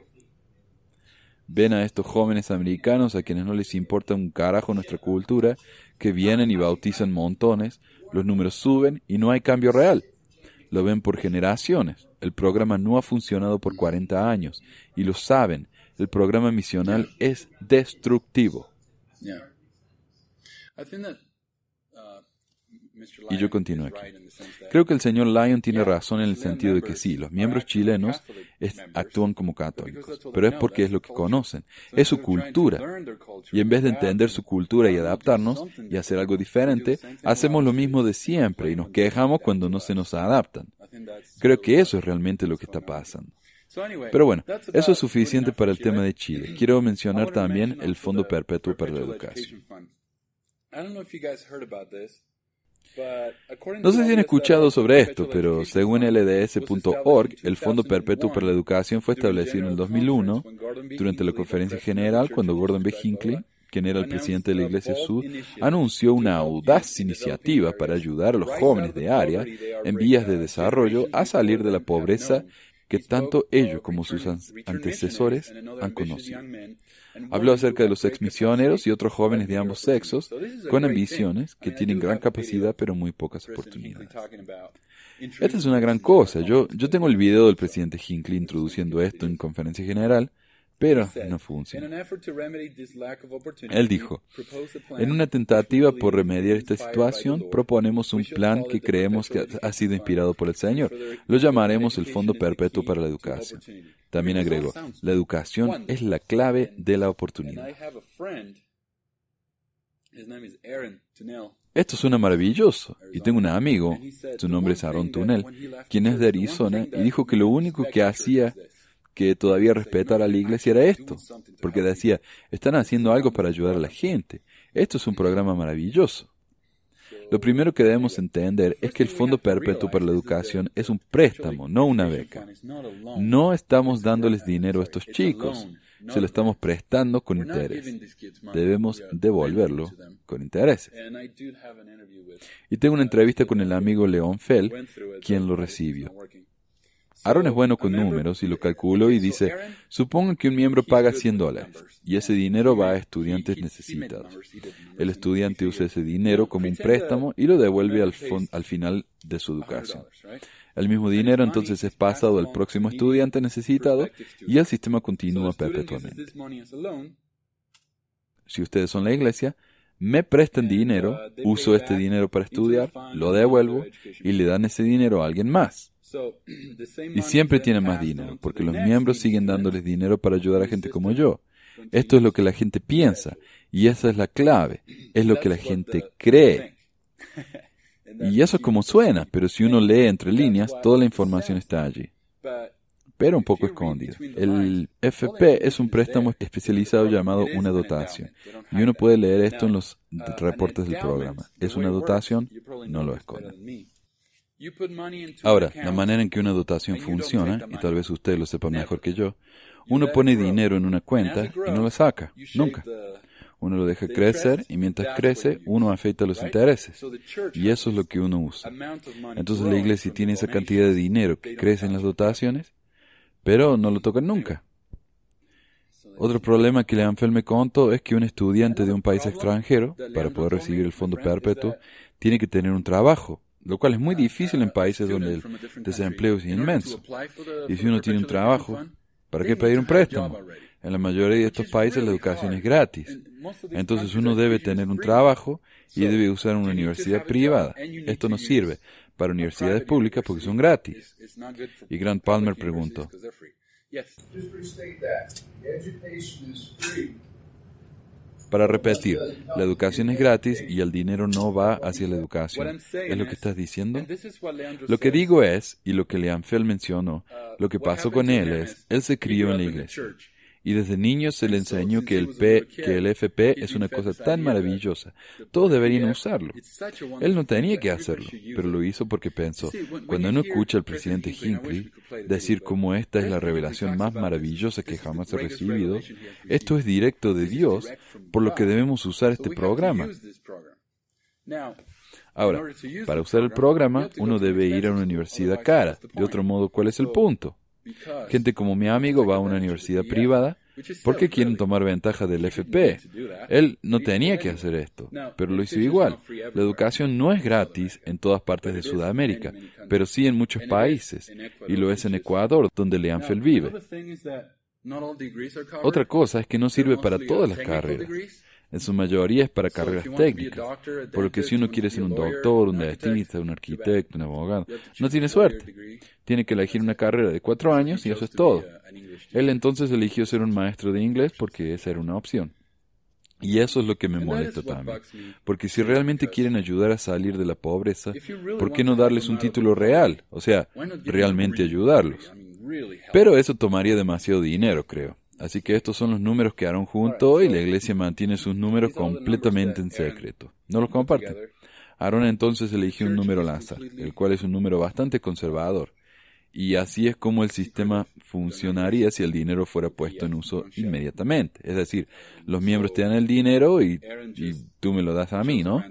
[SPEAKER 2] Ven a estos jóvenes americanos a quienes no les importa un carajo nuestra cultura, que vienen y bautizan montones, los números suben y no hay cambio real. Lo ven por generaciones. El programa no ha funcionado por 40 años y lo saben. El programa misional es destructivo. Y yo continúo aquí. Creo que el señor Lyon tiene razón en el sentido de que sí, los miembros chilenos actúan como católicos, pero es porque es lo que conocen, es su cultura. Y en vez de entender su cultura y adaptarnos y hacer algo diferente, hacemos lo mismo de siempre y nos quejamos cuando no se nos adaptan. Creo que eso es realmente lo que está pasando. Pero bueno, eso es suficiente para el tema de Chile. Quiero mencionar también el Fondo Perpetuo para la Educación. No sé si han escuchado sobre esto, pero según LDS.org, el Fondo Perpetuo para la Educación fue establecido en el 2001 durante la conferencia general cuando Gordon B. Hinckley, quien era el presidente de la Iglesia Sud, anunció una audaz iniciativa para ayudar a los jóvenes de área en vías de desarrollo a salir de la pobreza que tanto ellos como sus antecesores han conocido. Habló acerca de los ex misioneros y otros jóvenes de ambos sexos con ambiciones que tienen gran capacidad pero muy pocas oportunidades. Esta es una gran cosa. Yo, yo tengo el video del presidente Hinckley introduciendo esto en conferencia general pero no funciona. Él dijo, en una tentativa por remediar esta situación, proponemos un plan que creemos que ha sido inspirado por el Señor. Lo llamaremos el Fondo Perpetuo para la Educación. También agregó, la educación es la clave de la oportunidad. Esto suena maravilloso. Y tengo un amigo, su nombre es Aaron Tunnel, quien es de Arizona, y dijo que lo único que hacía que todavía respetara a la iglesia era esto, porque decía, están haciendo algo para ayudar a la gente. Esto es un programa maravilloso. Lo primero que debemos entender es que el Fondo Perpetuo para la Educación es un préstamo, no una beca. No estamos dándoles dinero a estos chicos, se lo estamos prestando con interés. Debemos devolverlo con intereses. Y tengo una entrevista con el amigo León Fell, quien lo recibió. Aaron es bueno con números y lo calculó y dice, supongo que un miembro paga 100 dólares y ese dinero va a estudiantes necesitados. El estudiante usa ese dinero como un préstamo y lo devuelve al final de su educación. El mismo dinero entonces es pasado al próximo estudiante necesitado y el sistema continúa perpetuamente. Si ustedes son la iglesia, me prestan dinero, uso este dinero para estudiar, lo devuelvo y le dan ese dinero a alguien más. Y siempre tienen más dinero, porque los miembros siguen dándoles dinero para ayudar a gente como yo. Esto es lo que la gente piensa, y esa es la clave, es lo que la gente cree. Y eso es como suena, pero si uno lee entre líneas, toda la información está allí. pero un poco escondido. El FP es un préstamo especializado llamado una dotación, y uno puede leer esto en los reportes del programa. Es una dotación, no lo escondan. Ahora, la manera en que una dotación funciona, y tal vez usted lo sepa mejor que yo, uno pone dinero en una cuenta y no lo saca, nunca. Uno lo deja crecer y mientras crece uno afecta los intereses. Y eso es lo que uno usa. Entonces la iglesia tiene esa cantidad de dinero que crece en las dotaciones, pero no lo tocan nunca. Otro problema que Leanfeld me contó es que un estudiante de un país extranjero, para poder recibir el fondo perpetuo, tiene que tener un trabajo, lo cual es muy difícil en países donde el desempleo es inmenso. Y si uno tiene un trabajo, ¿para qué pedir un préstamo? En la mayoría de estos países la educación es gratis. Entonces uno debe tener un trabajo y debe usar una universidad privada. Esto no sirve para universidades públicas porque son gratis. Y Grant Palmer preguntó, para repetir, la educación es gratis y el dinero no va hacia la educación. ¿Es lo que estás diciendo? Lo que digo es, y lo que Leanfeld mencionó, lo que pasó con él es, él se crió en la iglesia. Y desde niño se le enseñó que el, P, que el FP es una cosa tan maravillosa. Todos deberían usarlo. Él no tenía que hacerlo, pero lo hizo porque pensó, cuando uno escucha al presidente Hinckley decir cómo esta es la revelación más maravillosa que jamás he recibido, esto es directo de Dios, por lo que debemos usar este programa. Ahora, para usar el programa, uno debe ir a una universidad cara. De otro modo, ¿cuál es el punto? Gente como mi amigo va a una universidad privada porque quieren tomar ventaja del FP. Él no tenía que hacer esto, pero lo hizo igual. La educación no es gratis en todas partes de Sudamérica, pero sí en muchos países, y lo es en Ecuador, donde Leanfeld vive. Otra cosa es que no sirve para todas las carreras. En su mayoría es para carreras técnicas, por lo que si uno quiere ser un doctor, un dentista, un arquitecto, un abogado, no tiene suerte. Tiene que elegir una carrera de cuatro años y eso es todo. Él entonces eligió ser un maestro de inglés porque esa era una opción. Y eso es lo que me molesta también. Porque si realmente quieren ayudar a salir de la pobreza, ¿por qué no darles un título real? O sea, realmente ayudarlos. Pero eso tomaría demasiado dinero, creo. Así que estos son los números que Aaron junto y la iglesia mantiene sus números completamente en secreto. No los comparten. Aaron entonces eligió un número Lázar, el cual es un número bastante conservador. Y así es como el sistema funcionaría si el dinero fuera puesto en uso inmediatamente. Es decir, los miembros te dan el dinero y, y, tú me lo das a mí, ¿no?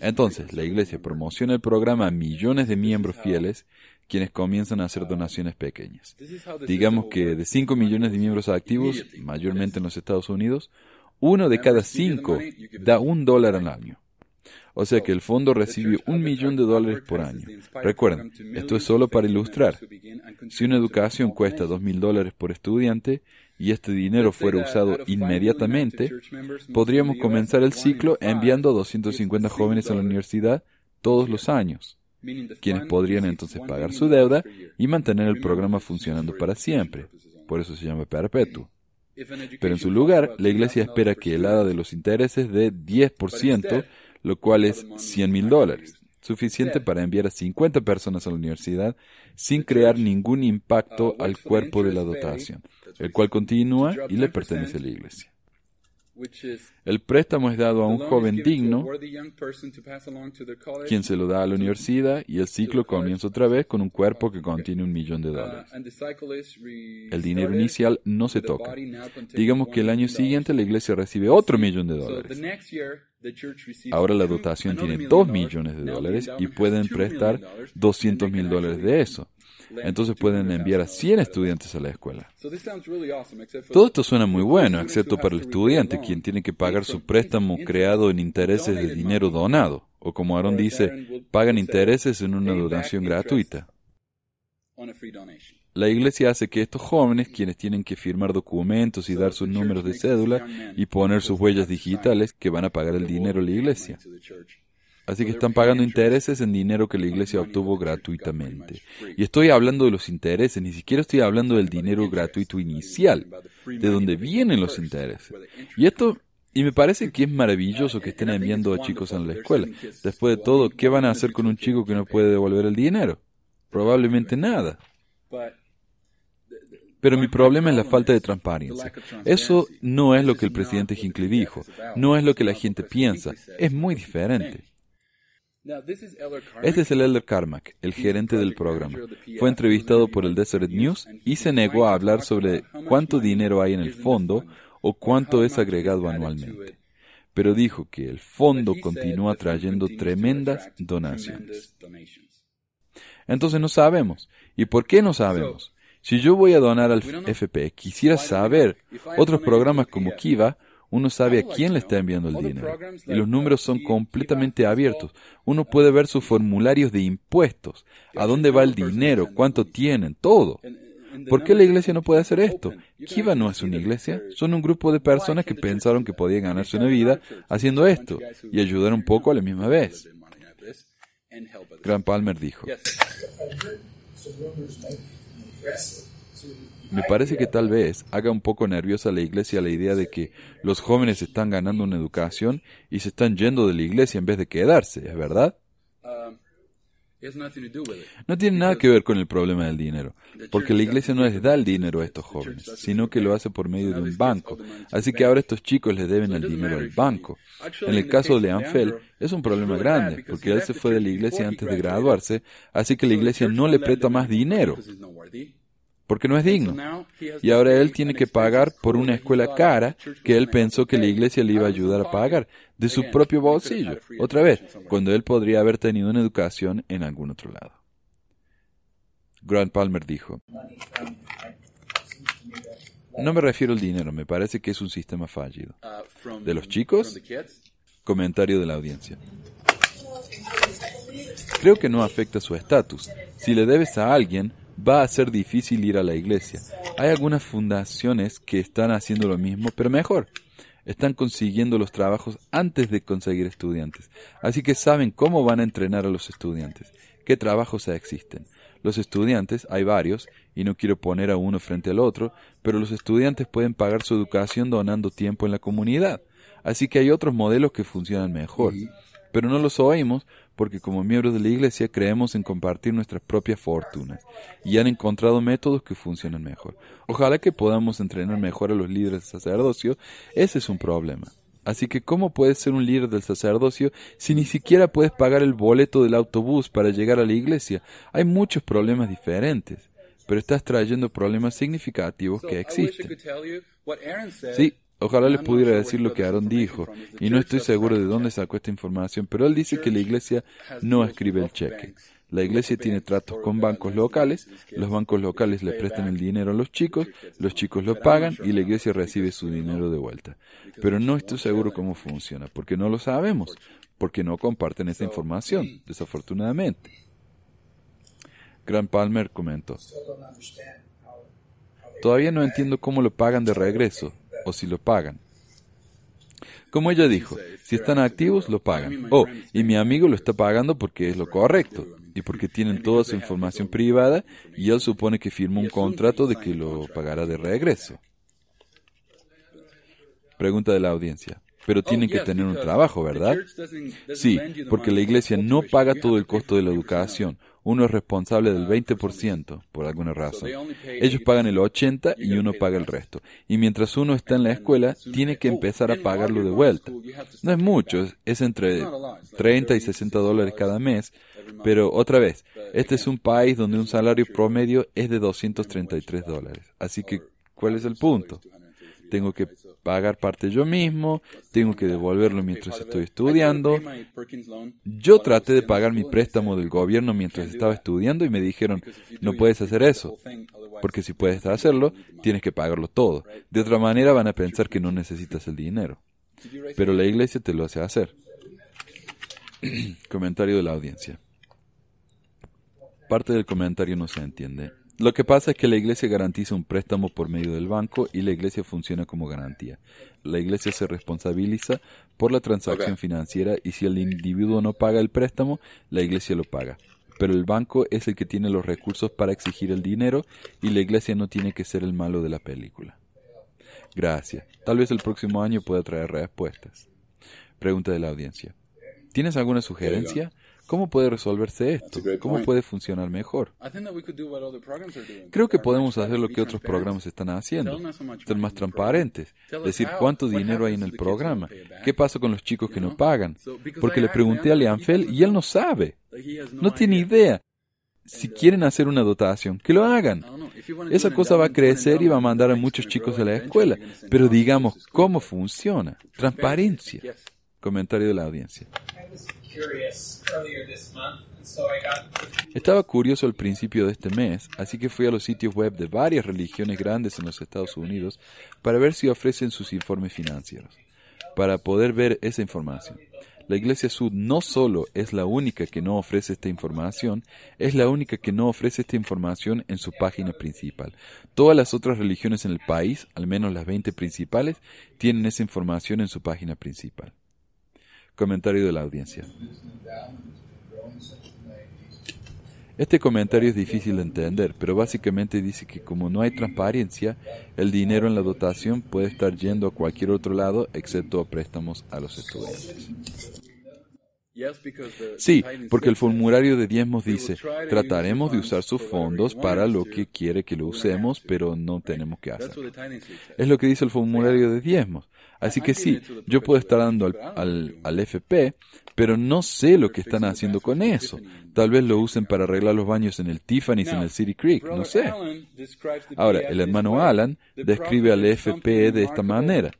[SPEAKER 2] Entonces, la iglesia promociona el programa a millones de miembros fieles quienes comienzan a hacer donaciones pequeñas. Digamos que de 5 millones de miembros activos, mayormente en los Estados Unidos, uno de cada cinco da un dólar al año. O sea que el fondo recibe un millón de dólares por año. Recuerden, esto es solo para ilustrar. Si una educación cuesta dos mil dólares por estudiante y este dinero fuera usado inmediatamente, podríamos comenzar el ciclo enviando a 250 jóvenes a la universidad todos los años quienes podrían entonces pagar su deuda y mantener el programa funcionando para siempre. Por eso se llama perpetuo. Pero en su lugar, la Iglesia espera que el hada de los intereses dé 10%, lo cual es 100 mil dólares, suficiente para enviar a 50 personas a la universidad sin crear ningún impacto al cuerpo de la dotación, el cual continúa y le pertenece a la Iglesia. El préstamo es dado a un joven digno, quien se lo da a la universidad y el ciclo comienza otra vez con un cuerpo que contiene un millón de dólares. El dinero inicial no se toca. Digamos que el año siguiente la iglesia recibe otro millón de dólares. Ahora la dotación tiene dos millones de dólares y pueden prestar 200 mil dólares de eso. Entonces pueden enviar a 100 estudiantes a la escuela. Todo esto suena muy bueno, excepto para el estudiante, quien tiene que pagar su préstamo creado en intereses de dinero donado, o como Aaron dice, pagan intereses en una donación gratuita. La iglesia hace que estos jóvenes, quienes tienen que firmar documentos y dar sus números de cédula y poner sus huellas digitales, que van a pagar el dinero a la iglesia. Así que están pagando intereses en dinero que la iglesia obtuvo gratuitamente. Y estoy hablando de los intereses, ni siquiera estoy hablando del dinero gratuito inicial, de donde vienen los intereses. Y esto, y me parece que es maravilloso que estén enviando a chicos a la escuela. Después de todo, ¿qué van a hacer con un chico que no puede devolver el dinero? Probablemente nada. Pero mi problema es la falta de transparencia. Eso no es lo que el presidente Hinckley dijo, no es lo que la gente piensa, es muy diferente. Este es el Elder Carmack, el gerente del programa. Fue entrevistado por el Desert News y se negó a hablar sobre cuánto dinero hay en el fondo o cuánto es agregado anualmente. Pero dijo que el fondo continúa trayendo tremendas donaciones. Entonces no sabemos. ¿Y por qué no sabemos? Si yo voy a donar al FP, quisiera saber otros programas como Kiva, uno sabe a quién le está enviando el dinero. Y los números son completamente abiertos. Uno puede ver sus formularios de impuestos, a dónde va el dinero, cuánto tienen, todo. ¿Por qué la iglesia no puede hacer esto? Kiva no es una iglesia, son un grupo de personas que pensaron que podían ganarse una vida haciendo esto y ayudar un poco a la misma vez. Grant Palmer dijo, me parece que tal vez haga un poco nerviosa a la iglesia la idea de que los jóvenes están ganando una educación y se están yendo de la iglesia en vez de quedarse, ¿es verdad? No tiene nada que ver con el problema del dinero, porque la iglesia no les da el dinero a estos jóvenes, sino que lo hace por medio de un banco. Así que ahora estos chicos les deben el dinero al banco. En el caso de Leanfel es un problema grande, porque él se fue de la iglesia antes de graduarse, así que la iglesia no le presta más dinero porque no es digno. Y ahora él tiene que pagar por una escuela cara que él pensó que la iglesia le iba a ayudar a pagar, de su propio bolsillo, otra vez, cuando él podría haber tenido una educación en algún otro lado. Grant Palmer dijo, no me refiero al dinero, me parece que es un sistema fallido. ¿De los chicos? Comentario de la audiencia. Creo que no afecta su estatus. Si le debes a alguien, va a ser difícil ir a la iglesia. Hay algunas fundaciones que están haciendo lo mismo, pero mejor. Están consiguiendo los trabajos antes de conseguir estudiantes. Así que saben cómo van a entrenar a los estudiantes, qué trabajos existen. Los estudiantes, hay varios, y no quiero poner a uno frente al otro, pero los estudiantes pueden pagar su educación donando tiempo en la comunidad. Así que hay otros modelos que funcionan mejor. Pero no los oímos porque como miembros de la Iglesia creemos en compartir nuestras propias fortunas y han encontrado métodos que funcionan mejor. Ojalá que podamos entrenar mejor a los líderes del sacerdocio, ese es un problema. Así que ¿cómo puedes ser un líder del sacerdocio si ni siquiera puedes pagar el boleto del autobús para llegar a la iglesia? Hay muchos problemas diferentes, pero estás trayendo problemas significativos que existen. Sí, Ojalá les pudiera decir lo que Aaron dijo, y no estoy seguro de dónde sacó esta información, pero él dice que la iglesia no escribe el cheque. La iglesia tiene tratos con bancos locales, los bancos locales le prestan el dinero a los chicos, los chicos lo pagan y la iglesia recibe su dinero de vuelta. Pero no estoy seguro cómo funciona, porque no lo sabemos, porque no comparten esa información, desafortunadamente. Grant Palmer comentó, Todavía no entiendo cómo lo pagan de regreso o si lo pagan. Como ella dijo, si están activos, lo pagan. Oh, y mi amigo lo está pagando porque es lo correcto y porque tienen toda su información privada y él supone que firmó un contrato de que lo pagará de regreso. Pregunta de la audiencia. Pero tienen que tener un trabajo, ¿verdad? Sí, porque la iglesia no paga todo el costo de la educación uno es responsable del 20% por alguna razón. Ellos pagan el 80% y uno paga el resto. Y mientras uno está en la escuela, tiene que empezar a pagarlo de vuelta. No es mucho, es entre 30 y 60 dólares cada mes, pero otra vez, este es un país donde un salario promedio es de 233 dólares. Así que, ¿cuál es el punto? Tengo que pagar parte yo mismo, tengo que devolverlo mientras estoy estudiando. Yo traté de pagar mi préstamo del gobierno mientras estaba estudiando y me dijeron, no puedes hacer eso, porque si puedes hacerlo, tienes que pagarlo todo. De otra manera van a pensar que no necesitas el dinero. Pero la iglesia te lo hace hacer. comentario de la audiencia. Parte del comentario no se entiende. Lo que pasa es que la iglesia garantiza un préstamo por medio del banco y la iglesia funciona como garantía. La iglesia se responsabiliza por la transacción financiera y si el individuo no paga el préstamo, la iglesia lo paga. Pero el banco es el que tiene los recursos para exigir el dinero y la iglesia no tiene que ser el malo de la película. Gracias. Tal vez el próximo año pueda traer respuestas. Pregunta de la audiencia. ¿Tienes alguna sugerencia? ¿Cómo puede resolverse esto? ¿Cómo puede funcionar mejor?
[SPEAKER 4] I think that we could do what other programs are doing.
[SPEAKER 2] Creo que podemos hacer lo
[SPEAKER 4] be
[SPEAKER 2] que otros
[SPEAKER 4] transparent.
[SPEAKER 2] programas están haciendo, ser
[SPEAKER 4] money
[SPEAKER 2] más
[SPEAKER 4] in the program.
[SPEAKER 2] transparentes, decir cuánto
[SPEAKER 4] what
[SPEAKER 2] dinero hay en
[SPEAKER 4] happens
[SPEAKER 2] el
[SPEAKER 4] to the kids who
[SPEAKER 2] programa, qué pasa con los chicos que no pagan, porque
[SPEAKER 4] I
[SPEAKER 2] le
[SPEAKER 4] asked
[SPEAKER 2] pregunté a Leanfel
[SPEAKER 4] doesn't
[SPEAKER 2] y él no
[SPEAKER 4] know.
[SPEAKER 2] sabe, no tiene
[SPEAKER 4] idea.
[SPEAKER 2] Si quieren hacer una dotación, que lo hagan. Esa cosa va a crecer y va a mandar a muchos chicos
[SPEAKER 4] grow
[SPEAKER 2] a la
[SPEAKER 4] and
[SPEAKER 2] escuela, pero digamos
[SPEAKER 4] to school.
[SPEAKER 2] cómo funciona. Transparencia. Comentario de la audiencia. Estaba curioso al principio de este mes, así que fui a los sitios web de varias religiones grandes en los Estados Unidos para ver si ofrecen sus informes financieros, para poder ver esa información. La Iglesia Sud no solo es la única que no ofrece esta información, es la única que no ofrece esta información en su página principal. Todas las otras religiones en el país, al menos las 20 principales, tienen esa información en su página principal. Comentario de la audiencia. Este comentario es difícil de entender, pero básicamente dice que como no hay transparencia, el dinero en la dotación puede estar yendo a cualquier otro lado excepto a préstamos a los estudiantes. Sí, porque el formulario de diezmos dice, trataremos de usar sus fondos para lo que quiere que lo usemos, pero no tenemos que
[SPEAKER 4] That's
[SPEAKER 2] hacer.
[SPEAKER 4] what the tithing slip says.
[SPEAKER 2] Es lo que dice el formulario de diezmos. Así que sí, yo puedo estar dando al, al, al FP, pero no sé lo que están haciendo con eso. Tal vez lo usen para arreglar los baños en el Tiffany's en el City Creek, no sé. Ahora, el hermano. Alan describe al FP de esta manera.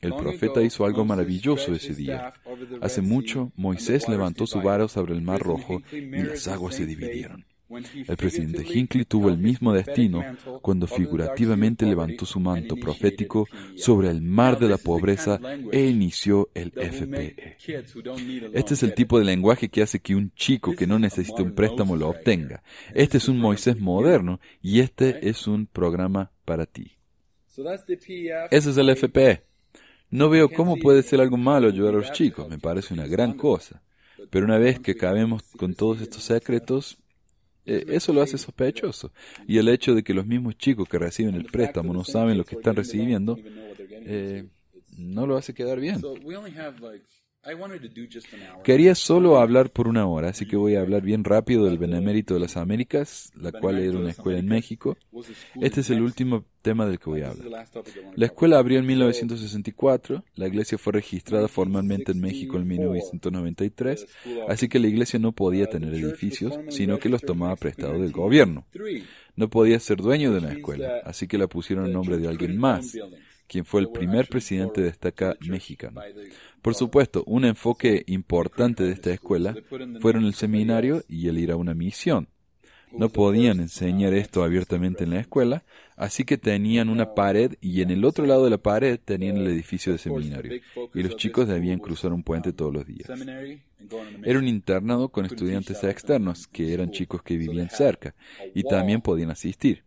[SPEAKER 2] El profeta hizo algo maravilloso ese día. Hace mucho, Moisés levantó su vara sobre el Mar Rojo y las aguas se dividieron. El presidente Hinckley tuvo el mismo destino cuando figurativamente levantó su manto profético sobre el mar de la pobreza e inició el FPE.
[SPEAKER 4] loan
[SPEAKER 2] Este es el tipo de lenguaje que hace que un chico que no necesita un préstamo lo obtenga. Este es un Moisés moderno y este es un programa para ti.
[SPEAKER 4] PEF.
[SPEAKER 2] Ese es el FPE. No veo cómo puede ser algo malo ayudar a los chicos, me parece una gran cosa. Pero una vez que acabemos con todos estos secretos, eso lo hace sospechoso. Y el hecho de que los mismos chicos que reciben el préstamo no saben lo que están recibiendo, eh, no lo hace quedar bien. Quería solo hablar por una hora, así que voy a hablar bien rápido del Benemérito de las Américas, la cual era una escuela en México. Este es el último tema del que voy a hablar. La escuela abrió en 1964, la iglesia fue registrada formalmente en México en 1993, así que la iglesia no podía tener edificios, sino que los tomaba prestado del gobierno. No podía ser dueño de la escuela, así que la pusieron en nombre de alguien más, quien fue el primer presidente de esta acá mexicano. Por supuesto, un enfoque importante de esta escuela fueron el seminario y el ir a una misión. No podían enseñar esto abiertamente en la escuela, así que tenían una pared y en el otro lado de la pared tenían el edificio de seminario. Y los chicos debían cruzar un puente todos los días. Era un internado con estudiantes externos, que eran chicos que vivían cerca, y también podían asistir.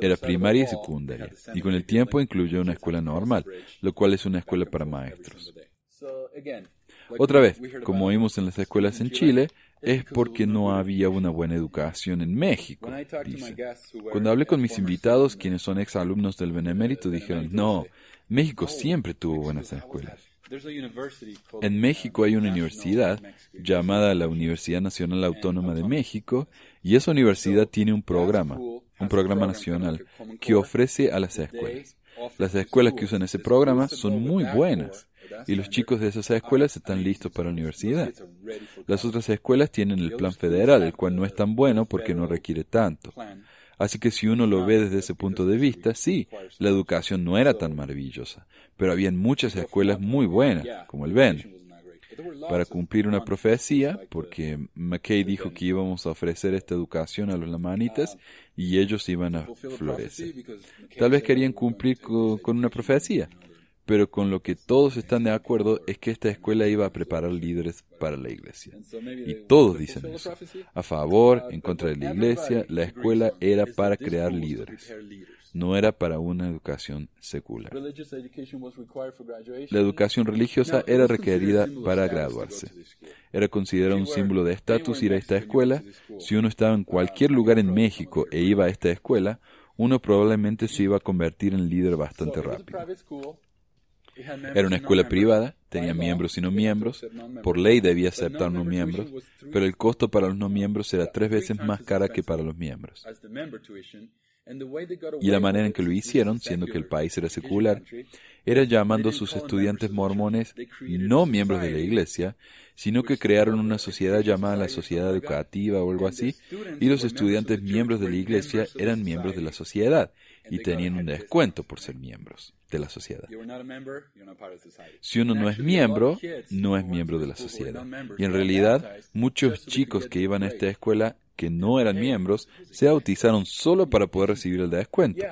[SPEAKER 2] Era primaria y secundaria, y con el tiempo incluyó una escuela normal, lo cual es una escuela para maestros. Otra vez, como vimos en las escuelas en Chile, es porque no había una buena educación en México. Dice. Cuando hablé con mis invitados, quienes son exalumnos del Benemérito, dijeron, no, México siempre tuvo buenas escuelas. En México hay una universidad llamada la Universidad Nacional Autónoma de México y esa universidad tiene un programa, un programa nacional, que ofrece a las escuelas. Las escuelas que usan ese programa son muy buenas y los chicos de esas escuelas están listos para la universidad. Las otras escuelas tienen el plan federal, el cual no es tan bueno porque no requiere tanto. Así que si uno lo ve desde ese punto de vista, sí, la educación no era tan maravillosa, pero habían muchas escuelas muy buenas, como el Ben. Para cumplir una profecía, porque McKay dijo que íbamos a ofrecer esta educación a los lamanitas y ellos iban a florecer. Tal vez querían cumplir co- con una profecía, pero con lo que todos están de acuerdo es que esta escuela iba a preparar líderes para la iglesia. Y todos dicen eso. A favor, en contra de la iglesia, la escuela era para crear líderes, no era para una educación secular. La educación religiosa era requerida para graduarse. Era considerado un símbolo de estatus ir a esta escuela. Si uno estaba en cualquier lugar en México e iba a esta escuela, uno probablemente se iba a convertir en líder bastante rápido. Era una escuela privada, tenía miembros y no miembros, por ley debía aceptar no miembros, pero el costo para los no miembros era tres veces más cara que para los miembros. Y la manera en que lo hicieron, siendo que el país era secular, era llamando a sus estudiantes mormones no miembros de la iglesia, sino que crearon una sociedad llamada la sociedad educativa o algo así, y los estudiantes miembros de la iglesia eran miembros de la sociedad y tenían un descuento por ser miembros de la sociedad. Si uno no es miembro, no es miembro de la sociedad. Y en realidad, muchos chicos que iban a esta escuela que no eran miembros se bautizaron solo para poder recibir el descuento,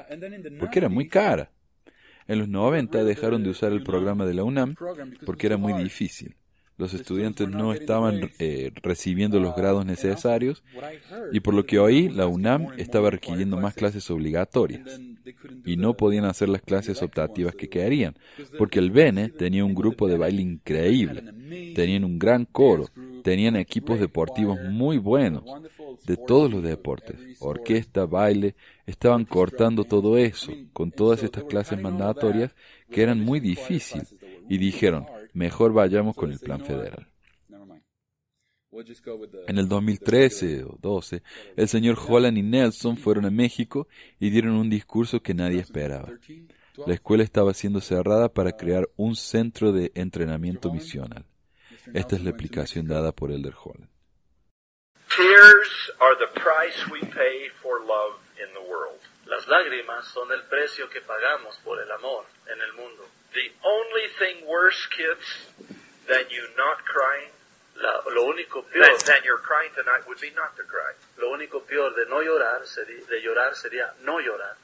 [SPEAKER 2] porque era muy cara. En los 90 dejaron de usar el programa de la UNAM porque era muy difícil. Los estudiantes no estaban eh, recibiendo los grados necesarios y por lo que oí, la UNAM estaba requiriendo más clases obligatorias y no podían hacer las clases optativas que querían, porque el Bene tenía un grupo de baile increíble, tenían un gran coro, tenían equipos deportivos muy buenos, de todos los deportes, orquesta, baile, estaban cortando todo eso con todas estas clases mandatorias que eran muy difíciles y dijeron, mejor vayamos con el plan federal. En el 2013 o 12, el señor Holland y Nelson fueron a México y dieron un discurso que nadie esperaba. La escuela estaba siendo cerrada para crear un centro de entrenamiento misional. Esta es la explicación dada por Elder Holland.
[SPEAKER 6] Las lágrimas son el precio que pagamos por el amor en el mundo.
[SPEAKER 7] The only thing worse, kids, than you not crying,
[SPEAKER 6] La- lo único
[SPEAKER 7] than,
[SPEAKER 6] peor,
[SPEAKER 7] than you're crying tonight would be not to cry.
[SPEAKER 6] lo único peor de no llorar sería, de llorar sería no llorar,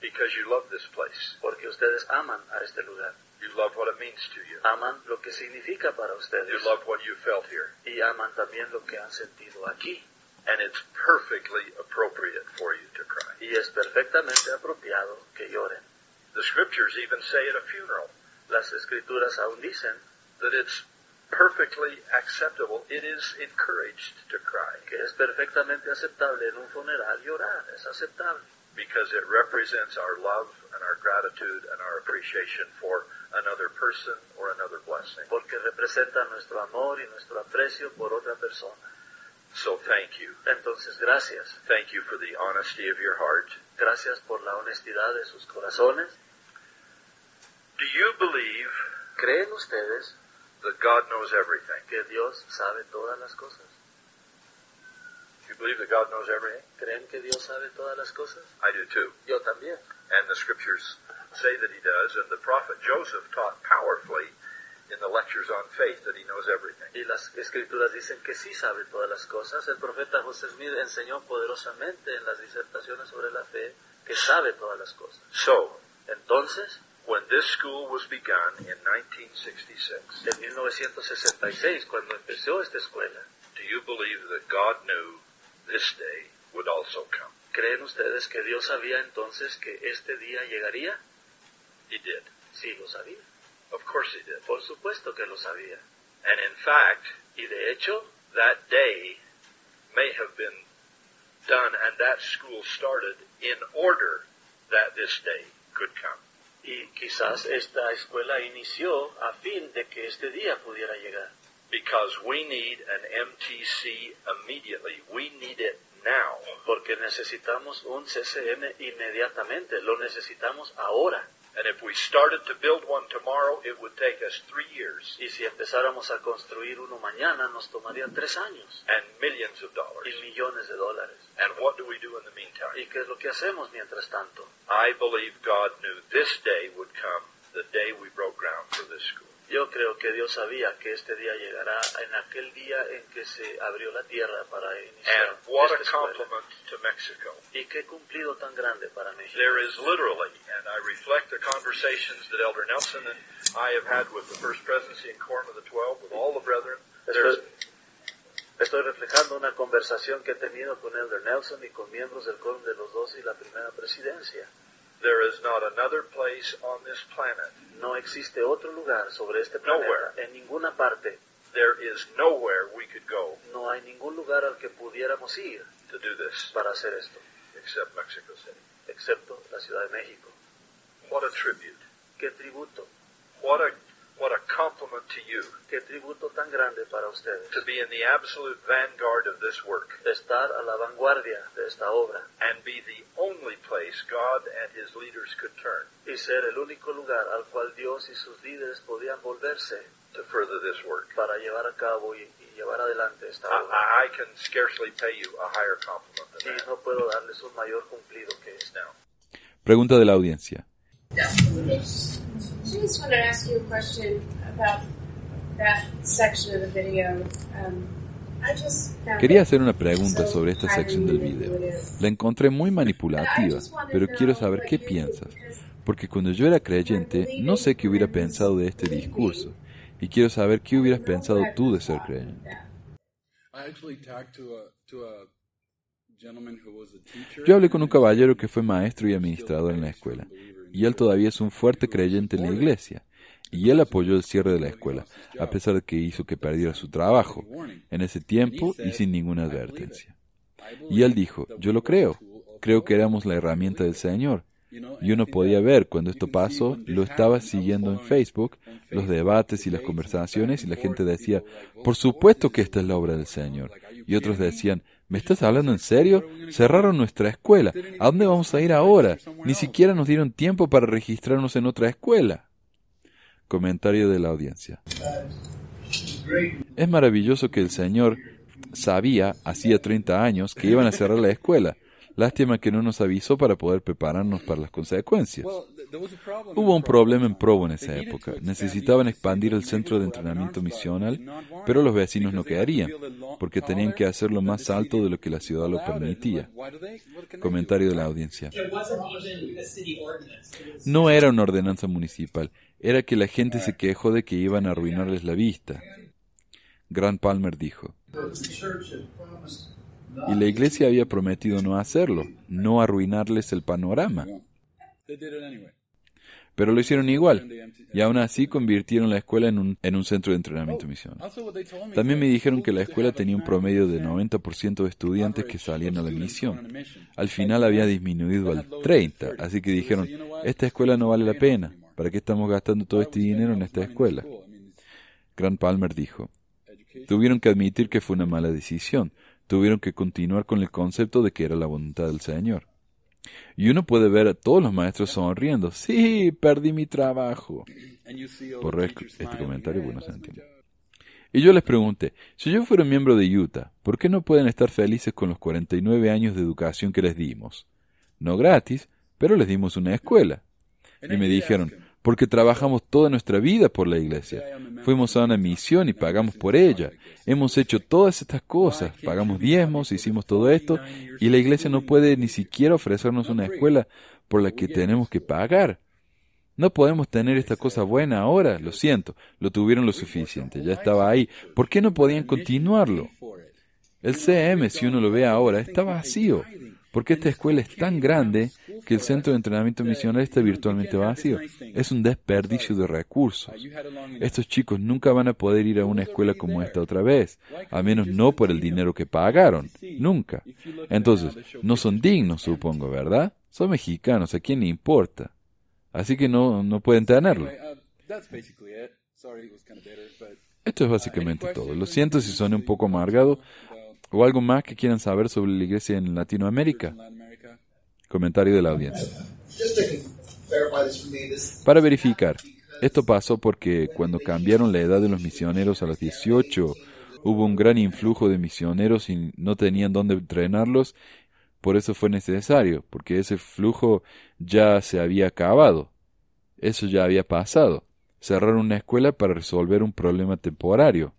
[SPEAKER 7] Because you love this place.
[SPEAKER 6] porque ustedes aman a este lugar,
[SPEAKER 7] You love what it means to you.
[SPEAKER 6] aman lo que significa para ustedes.
[SPEAKER 7] You love what you felt here.
[SPEAKER 6] y aman también lo que han sentido aquí.
[SPEAKER 7] And it's perfectly appropriate for you to cry.
[SPEAKER 6] Y es perfectamente apropiado que lloren.
[SPEAKER 7] The scriptures even say at a funeral
[SPEAKER 6] Las escrituras aún dicen
[SPEAKER 7] that it's perfectly acceptable. It is encouraged to cry
[SPEAKER 6] que es perfectamente aceptable en un funeral llorar, es aceptable,
[SPEAKER 7] because it represents our love and our gratitude and our appreciation for another person or another blessing.
[SPEAKER 6] porque representa nuestro amor y nuestro aprecio por otra persona.
[SPEAKER 7] So thank you.
[SPEAKER 6] Entonces, gracias.
[SPEAKER 7] Thank you for the honesty of your heart.
[SPEAKER 6] Gracias por la honestidad de sus corazones.
[SPEAKER 7] Do you believe
[SPEAKER 6] ¿Creen ustedes
[SPEAKER 7] that God knows everything?
[SPEAKER 6] que Dios sabe todas las cosas?
[SPEAKER 7] Do you believe that God knows everything?
[SPEAKER 6] ¿Creen que Dios sabe todas las cosas?
[SPEAKER 7] I do too.
[SPEAKER 6] Yo también.
[SPEAKER 7] And the scriptures say that he does, and the prophet Joseph taught powerfully in the lectures on faith that he knows everything.
[SPEAKER 6] Y las escrituras dicen que sí sabe todas las cosas. El profeta José Smith enseñó poderosamente en las disertaciones sobre la fe que sabe todas las cosas.
[SPEAKER 7] So,
[SPEAKER 6] Entonces,
[SPEAKER 7] when this school was begun in 1966,
[SPEAKER 6] en 1966, cuando empezó esta escuela,
[SPEAKER 7] do you believe that God knew this day would also come?
[SPEAKER 6] ¿creen ustedes que Dios sabía entonces que este día llegaría?
[SPEAKER 7] He did.
[SPEAKER 6] Sí, lo sabía.
[SPEAKER 7] Of course he did.
[SPEAKER 6] Por supuesto que lo sabía.
[SPEAKER 7] And in fact,
[SPEAKER 6] Y de hecho,
[SPEAKER 7] that day may have been done and that school started in order that this day could come.
[SPEAKER 6] Y quizás esta escuela inició a fin de que este día pudiera llegar.
[SPEAKER 7] Because we need an MTC immediately. We need it now.
[SPEAKER 6] Porque necesitamos un CCM inmediatamente, lo necesitamos ahora.
[SPEAKER 7] And if we started to build one tomorrow, it would take us three years
[SPEAKER 6] Y si empezáramos a construir uno mañana, nos tomaría tres años
[SPEAKER 7] and millions of dollars.
[SPEAKER 6] y millones de dólares.
[SPEAKER 7] And what do we do in the meantime?
[SPEAKER 6] ¿Y qué es lo que hacemos mientras tanto?
[SPEAKER 7] I believe God knew this day would come, the day we broke ground for this school.
[SPEAKER 6] Yo creo que Dios sabía que este día llegará en aquel día en que se abrió la tierra para iniciar
[SPEAKER 7] And what a
[SPEAKER 6] esta escuela.
[SPEAKER 7] compliment to Mexico.
[SPEAKER 6] Y qué cumplido tan grande para México.
[SPEAKER 7] There is literally, and I reflect the conversations that Elder Nelson and I have had with the First Presidency and Quorum of the Twelve, with all the brethren.
[SPEAKER 6] Estoy, estoy reflejando una conversación que he tenido con Elder Nelson y con miembros del Quórum de los Dos y la Primera Presidencia.
[SPEAKER 7] There is not another place on this planet.
[SPEAKER 6] No existe otro lugar sobre este planeta,
[SPEAKER 7] Nowhere.
[SPEAKER 6] en ninguna parte.
[SPEAKER 7] There is nowhere we could go
[SPEAKER 6] No hay ningún lugar al que pudiéramos ir
[SPEAKER 7] to do this
[SPEAKER 6] para hacer esto,
[SPEAKER 7] except Mexico City.
[SPEAKER 6] excepto la Ciudad de México.
[SPEAKER 7] What a tribute.
[SPEAKER 6] Qué tributo.
[SPEAKER 7] What a what a compliment to you
[SPEAKER 6] Qué tributo tan grande para ustedes.
[SPEAKER 7] to be in the absolute vanguard of this work
[SPEAKER 6] Estar a la vanguardia de esta obra
[SPEAKER 7] and be the only place God and his leaders could turn
[SPEAKER 6] y ser el único lugar al cual Dios y sus líderes podían volverse
[SPEAKER 7] to further this work.
[SPEAKER 6] para llevar a cabo y, y llevar adelante esta
[SPEAKER 7] I,
[SPEAKER 6] obra.
[SPEAKER 7] I I can scarcely pay you a higher compliment
[SPEAKER 6] Y
[SPEAKER 7] than that
[SPEAKER 6] no puedo darles un mayor cumplido que este.
[SPEAKER 7] now.
[SPEAKER 2] Pregunta de la audiencia.
[SPEAKER 8] I just wanted to ask you a question about that section of the video. Um, I just found
[SPEAKER 2] Quería hacer una pregunta
[SPEAKER 8] so
[SPEAKER 2] sobre esta sección del video. La encontré muy
[SPEAKER 8] But I
[SPEAKER 2] manipulativa, pero
[SPEAKER 8] to
[SPEAKER 2] quiero saber qué piensas. Porque cuando yo era creyente, no sé qué hubiera pensado de este discurso. Y quiero saber qué hubieras pensado tú de ser creyente. Yo hablé con un caballero que fue maestro y administrador en la escuela, y él todavía es un fuerte creyente en la iglesia, y él apoyó el cierre de la escuela, a pesar de que hizo que perdiera su trabajo, en ese tiempo y sin ninguna advertencia. Y él dijo, yo lo creo, creo que éramos la herramienta del Señor. Y uno podía ver cuando esto pasó, lo estaba siguiendo en Facebook, los debates y las conversaciones, y la gente decía, por supuesto que esta es la obra del Señor. Y otros decían, ¿me estás hablando en serio? Cerraron nuestra escuela. ¿A dónde vamos a ir ahora? Ni siquiera nos dieron tiempo para registrarnos en otra escuela. Comentario de la audiencia. Es maravilloso que el Señor sabía, hacía 30 años, que iban a cerrar la escuela. Lástima que no nos avisó para poder prepararnos para las consecuencias. Hubo un problema en Provo en esa época. Necesitaban expandir el centro de entrenamiento misional, pero los vecinos no quedarían, porque tenían que hacerlo más alto de lo que la ciudad lo permitía. Comentario de la audiencia.
[SPEAKER 5] It wasn't even a city ordinance. It was
[SPEAKER 2] No era una ordenanza municipal, era que la gente se quejó de que iban a arruinarles la vista. Grant Palmer dijo. Y la iglesia había prometido no hacerlo, no arruinarles el panorama. Pero lo hicieron igual, y aún así convirtieron la escuela en un, en un centro de entrenamiento
[SPEAKER 4] me
[SPEAKER 2] También me dijeron que la escuela tenía un promedio de
[SPEAKER 4] 90%
[SPEAKER 2] 90% de estudiantes que salían a la misión. Al final había disminuido al 30, así que dijeron, esta escuela no vale la pena, ¿para qué estamos gastando todo este dinero en esta escuela? Grant Palmer dijo, tuvieron que admitir que fue una mala decisión, tuvieron que continuar con el concepto de que era la voluntad del Señor. Y uno puede ver a todos los maestros sonriendo, sí, perdí mi trabajo. Por este comentario,
[SPEAKER 4] "Yeah,
[SPEAKER 2] bueno, se
[SPEAKER 4] that's my
[SPEAKER 2] entiende.
[SPEAKER 4] job."
[SPEAKER 2] Y yo les pregunté, si yo fuera un miembro de Utah, ¿por qué no pueden estar felices con los 49 años de educación que les dimos? No gratis, pero les dimos una escuela. Y me dijeron, porque trabajamos toda nuestra vida por la iglesia. Fuimos a una misión y pagamos por ella. Hemos hecho todas estas cosas, pagamos diezmos, hicimos todo esto, y la iglesia no puede ni siquiera ofrecernos una escuela por la que tenemos que pagar. No podemos tener esta cosa buena ahora, lo siento, lo tuvieron lo suficiente, ya estaba ahí. ¿Por qué no podían continuarlo? El CM, si uno lo ve ahora, está vacío, porque esta escuela es tan grande que el centro de entrenamiento misional está virtualmente vacío. Es un desperdicio de recursos. Estos chicos nunca van a poder ir a una escuela como esta otra vez, a menos no por el dinero que pagaron, nunca. Entonces, no son dignos, supongo, ¿verdad? Son mexicanos, ¿a quién le importa? Así que no, no pueden tenerlo. Esto es básicamente todo. Lo siento si son un poco amargado o algo más que quieran saber sobre la iglesia en Latinoamérica. Comentario de la audiencia. Para verificar, esto pasó porque cuando cambiaron la edad de los misioneros a los 18, hubo un gran influjo de misioneros y no tenían dónde entrenarlos. Por eso fue necesario, porque ese flujo ya se había acabado. Eso ya había pasado. Cerraron una escuela para resolver un problema temporario.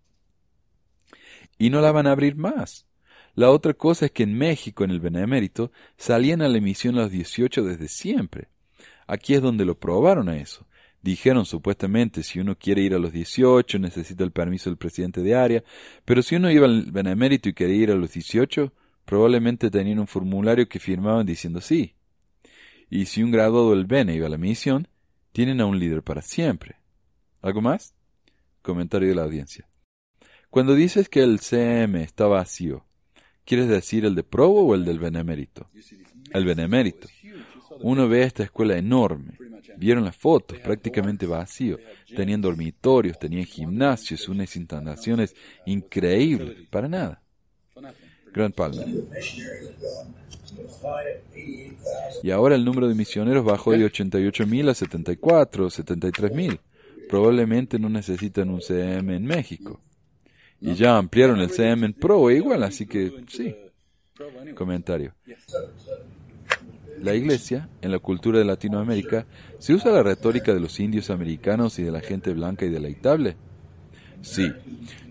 [SPEAKER 2] Y no la van a abrir más. La otra cosa es que en México, en el Benemérito, salían a la emisión los 18 desde siempre. Aquí es donde lo probaron a eso. Dijeron supuestamente si uno quiere ir a los 18 necesita el permiso del presidente de área, pero si uno iba al Benemérito y quería ir a los 18, probablemente tenían un formulario que firmaban diciendo sí. Y si un graduado del Bene iba a la misión, tienen a un líder para siempre. ¿Algo más? Comentario de la audiencia. Cuando dices que el CM está vacío, ¿quieres decir el de Provo o el del Benemérito? El Benemérito. Uno ve esta escuela enorme. Vieron las fotos, prácticamente vacío. Tenían dormitorios, tenían gimnasios, unas instalaciones increíbles. Para nada. Grand Palmer. Y ahora el número de misioneros bajó de 88.000 a 74, 73.000. Probablemente no necesitan un CM en México. Y ya ampliaron el CM en Pro igual, así que sí. Comentario. La iglesia, en la cultura de Latinoamérica, ¿se usa la retórica de los indios americanos y de la gente blanca y deleitable? Sí.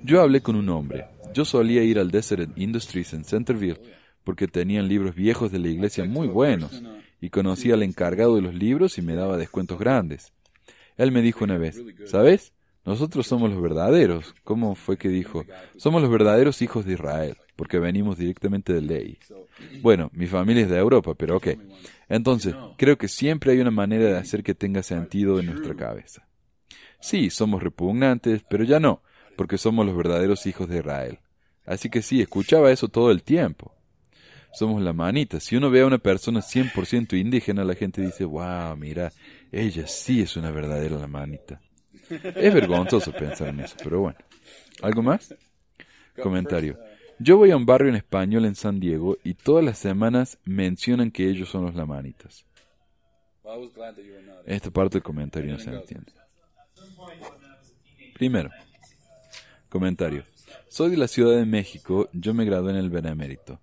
[SPEAKER 2] Yo hablé con un hombre. Yo solía ir al Desert Industries en Centerville porque tenían libros viejos de la iglesia muy buenos y conocía al encargado de los libros y me daba descuentos grandes. Él me dijo una vez, ¿sabes? Nosotros somos los verdaderos. ¿Cómo fue que dijo? Somos los verdaderos hijos de Israel, porque venimos directamente de ley. Bueno, mi familia es de Europa, pero ok. Entonces, creo que siempre hay una manera de hacer que tenga sentido en nuestra cabeza. Sí, somos repugnantes, pero ya no, porque somos los verdaderos hijos de Israel. Así que sí, escuchaba eso todo el tiempo. Somos la manita. Si uno ve a una persona 100% indígena, la gente dice, wow, mira, ella sí es una verdadera la manita. Es vergonzoso pensar en eso, pero bueno. ¿Algo más? Comentario. Yo voy a un barrio en español en San Diego y todas las semanas mencionan que ellos son los lamanitas. Esta parte del comentario no se entiende. Primero, comentario. Soy de la Ciudad de México, yo me gradué en el Benemérito.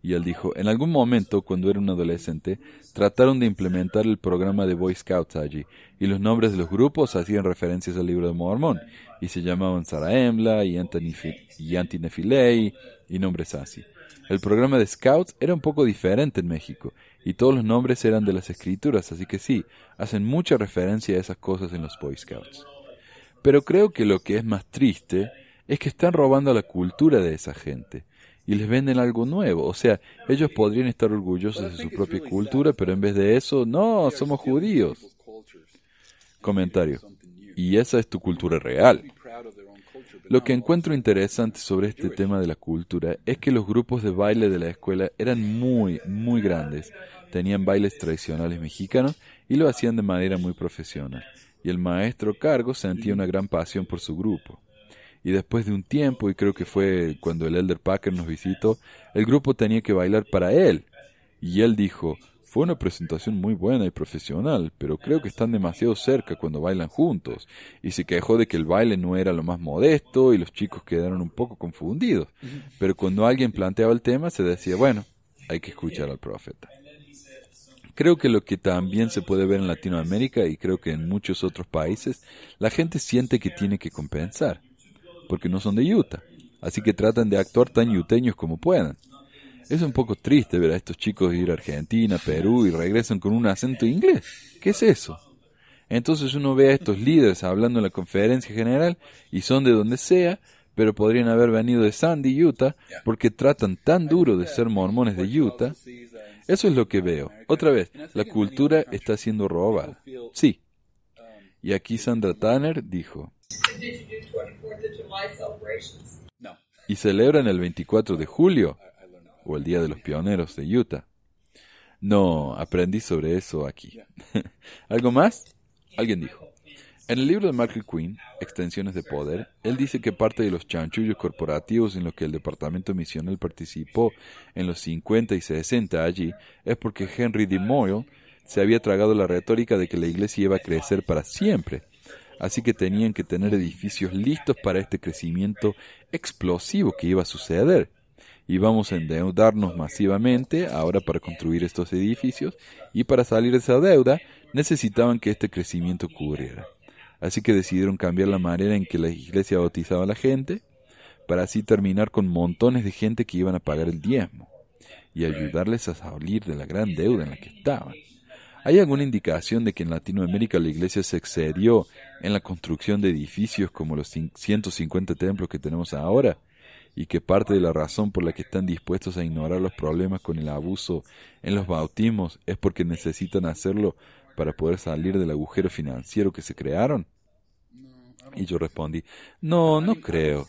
[SPEAKER 2] Y él dijo, en algún momento, cuando era un adolescente, trataron de implementar el programa de Boy Scouts allí, y los nombres de los grupos hacían referencias al libro de Mormón, y se llamaban Sarah Embla y y Antinefilei, y nombres así. El programa de Scouts era un poco diferente en México, y todos los nombres eran de las escrituras, así que sí, hacen mucha referencia a esas cosas en los Boy Scouts. Pero creo que lo que es más triste es que están robando la cultura de esa gente y les venden algo nuevo. O sea, ellos podrían estar orgullosos de su propia cultura, pero en vez de eso, no, somos judíos. Comentario. Y esa es tu cultura real. Lo que encuentro interesante sobre este tema de la cultura es que los grupos de baile de la escuela eran muy, muy grandes. Tenían bailes tradicionales mexicanos y lo hacían de manera muy profesional. Y el maestro cargo sentía una gran pasión por su grupo y después de un tiempo, y creo que fue cuando el Elder Packer nos visitó, el grupo tenía que bailar para él. Y él dijo, fue una presentación muy buena y profesional, pero creo que están demasiado cerca cuando bailan juntos. Y se quejó de que el baile no era lo más modesto y los chicos quedaron un poco confundidos. Pero cuando alguien planteaba el tema se decía, bueno, hay que escuchar al profeta. Creo que lo que también se puede ver en Latinoamérica y creo que en muchos otros países, la gente siente que tiene que compensar porque no son de Utah, así que tratan de actuar tan yuteños como puedan. Es un poco triste ver a estos chicos ir a Argentina, Perú y regresan con un acento inglés. ¿Qué es eso? Entonces uno ve a estos líderes hablando en la conferencia general y son de donde sea, pero podrían haber venido de Sandy, Utah, porque tratan tan duro de ser mormones de Utah. Eso es lo que veo. Otra vez, la cultura está siendo robada. Sí. Y aquí Sandra Tanner dijo, y celebran el 24 de julio, o el Día de los Pioneros de Utah. No, aprendí sobre eso aquí. ¿Algo más? Alguien dijo. En el libro de Michael Quinn, Extensiones de Poder, él dice que parte de los chanchullos corporativos en los que el departamento misional participó en los 50 y 60 allí es porque Henry D. Moyle se había tragado la retórica de que la iglesia iba a crecer para siempre así que tenían que tener edificios listos para este crecimiento explosivo que iba a suceder. Íbamos a endeudarnos masivamente ahora para construir estos edificios y para salir de esa deuda necesitaban que este crecimiento ocurriera. Así que decidieron cambiar la manera en que la iglesia bautizaba a la gente para así terminar con montones de gente que iban a pagar el diezmo y ayudarles a salir de la gran deuda en la que estaban. ¿Hay alguna indicación de que en Latinoamérica la iglesia se excedió en la construcción de edificios como los 150 templos que tenemos ahora? Y que parte de la razón por la que están dispuestos a ignorar los problemas con el abuso en los bautismos es porque necesitan hacerlo para poder salir del agujero financiero que se crearon? Y yo respondí, no, no creo.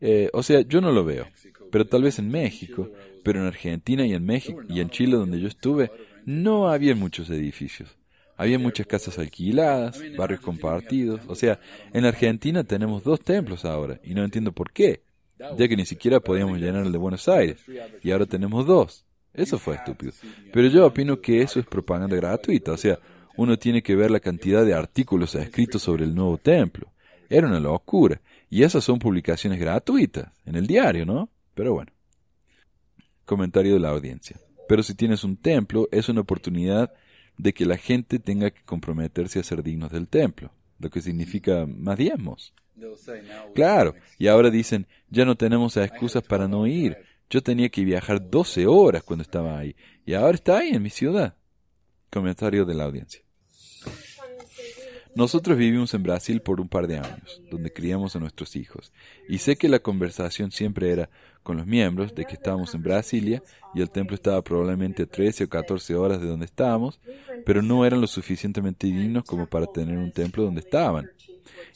[SPEAKER 2] Eh, o sea, yo no lo veo, pero tal vez en México, pero en Argentina y en México y en Chile donde yo estuve, no había muchos edificios. Había muchas casas alquiladas, barrios compartidos. O sea, en Argentina tenemos dos templos ahora y no entiendo por qué, ya que ni siquiera podíamos llenar el de Buenos Aires y ahora tenemos dos. Eso fue estúpido. Pero yo opino que eso es propaganda gratuita. O sea, uno tiene que ver la cantidad de artículos escritos sobre el nuevo templo. Era una locura. Y esas son publicaciones gratuitas, en el diario, ¿no? Pero bueno. Comentario de la audiencia. Pero si tienes un templo, es una oportunidad de que la gente tenga que comprometerse a ser dignos del templo, lo que significa más diezmos. Claro, y ahora dicen, ya no tenemos excusas para no ir. Yo tenía que viajar 12 horas cuando estaba ahí, y ahora está ahí en mi ciudad. Comentario de la audiencia. Nosotros vivimos en Brasil por un par de años, donde criamos a nuestros hijos, y sé que la conversación siempre era con los miembros de que estábamos en Brasilia y el templo estaba probablemente a 13 o 14 horas de donde estábamos, pero no eran lo suficientemente dignos como para tener un templo donde estaban.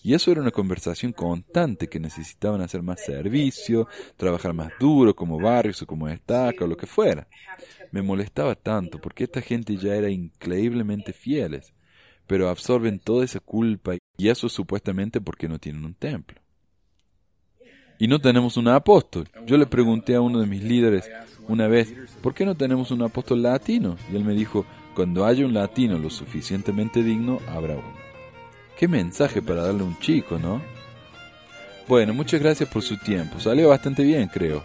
[SPEAKER 2] Y eso era una conversación constante que necesitaban hacer más servicio, trabajar más duro como barrios o como estaca o lo que fuera. Me molestaba tanto porque esta gente ya era increíblemente fieles pero absorben toda esa culpa y eso supuestamente porque no tienen un templo. Y no tenemos un apóstol. Yo le pregunté a uno de mis líderes una vez, ¿por qué no tenemos un apóstol latino? Y él me dijo, cuando haya un latino lo suficientemente digno, habrá uno. Qué mensaje para darle a un chico, ¿no? Bueno, muchas gracias por su tiempo. Salió bastante bien, creo.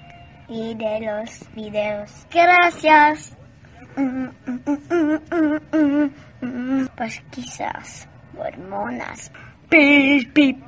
[SPEAKER 9] y de los videos. Gracias. Pues quizás hormonas. Pi, pi, pi.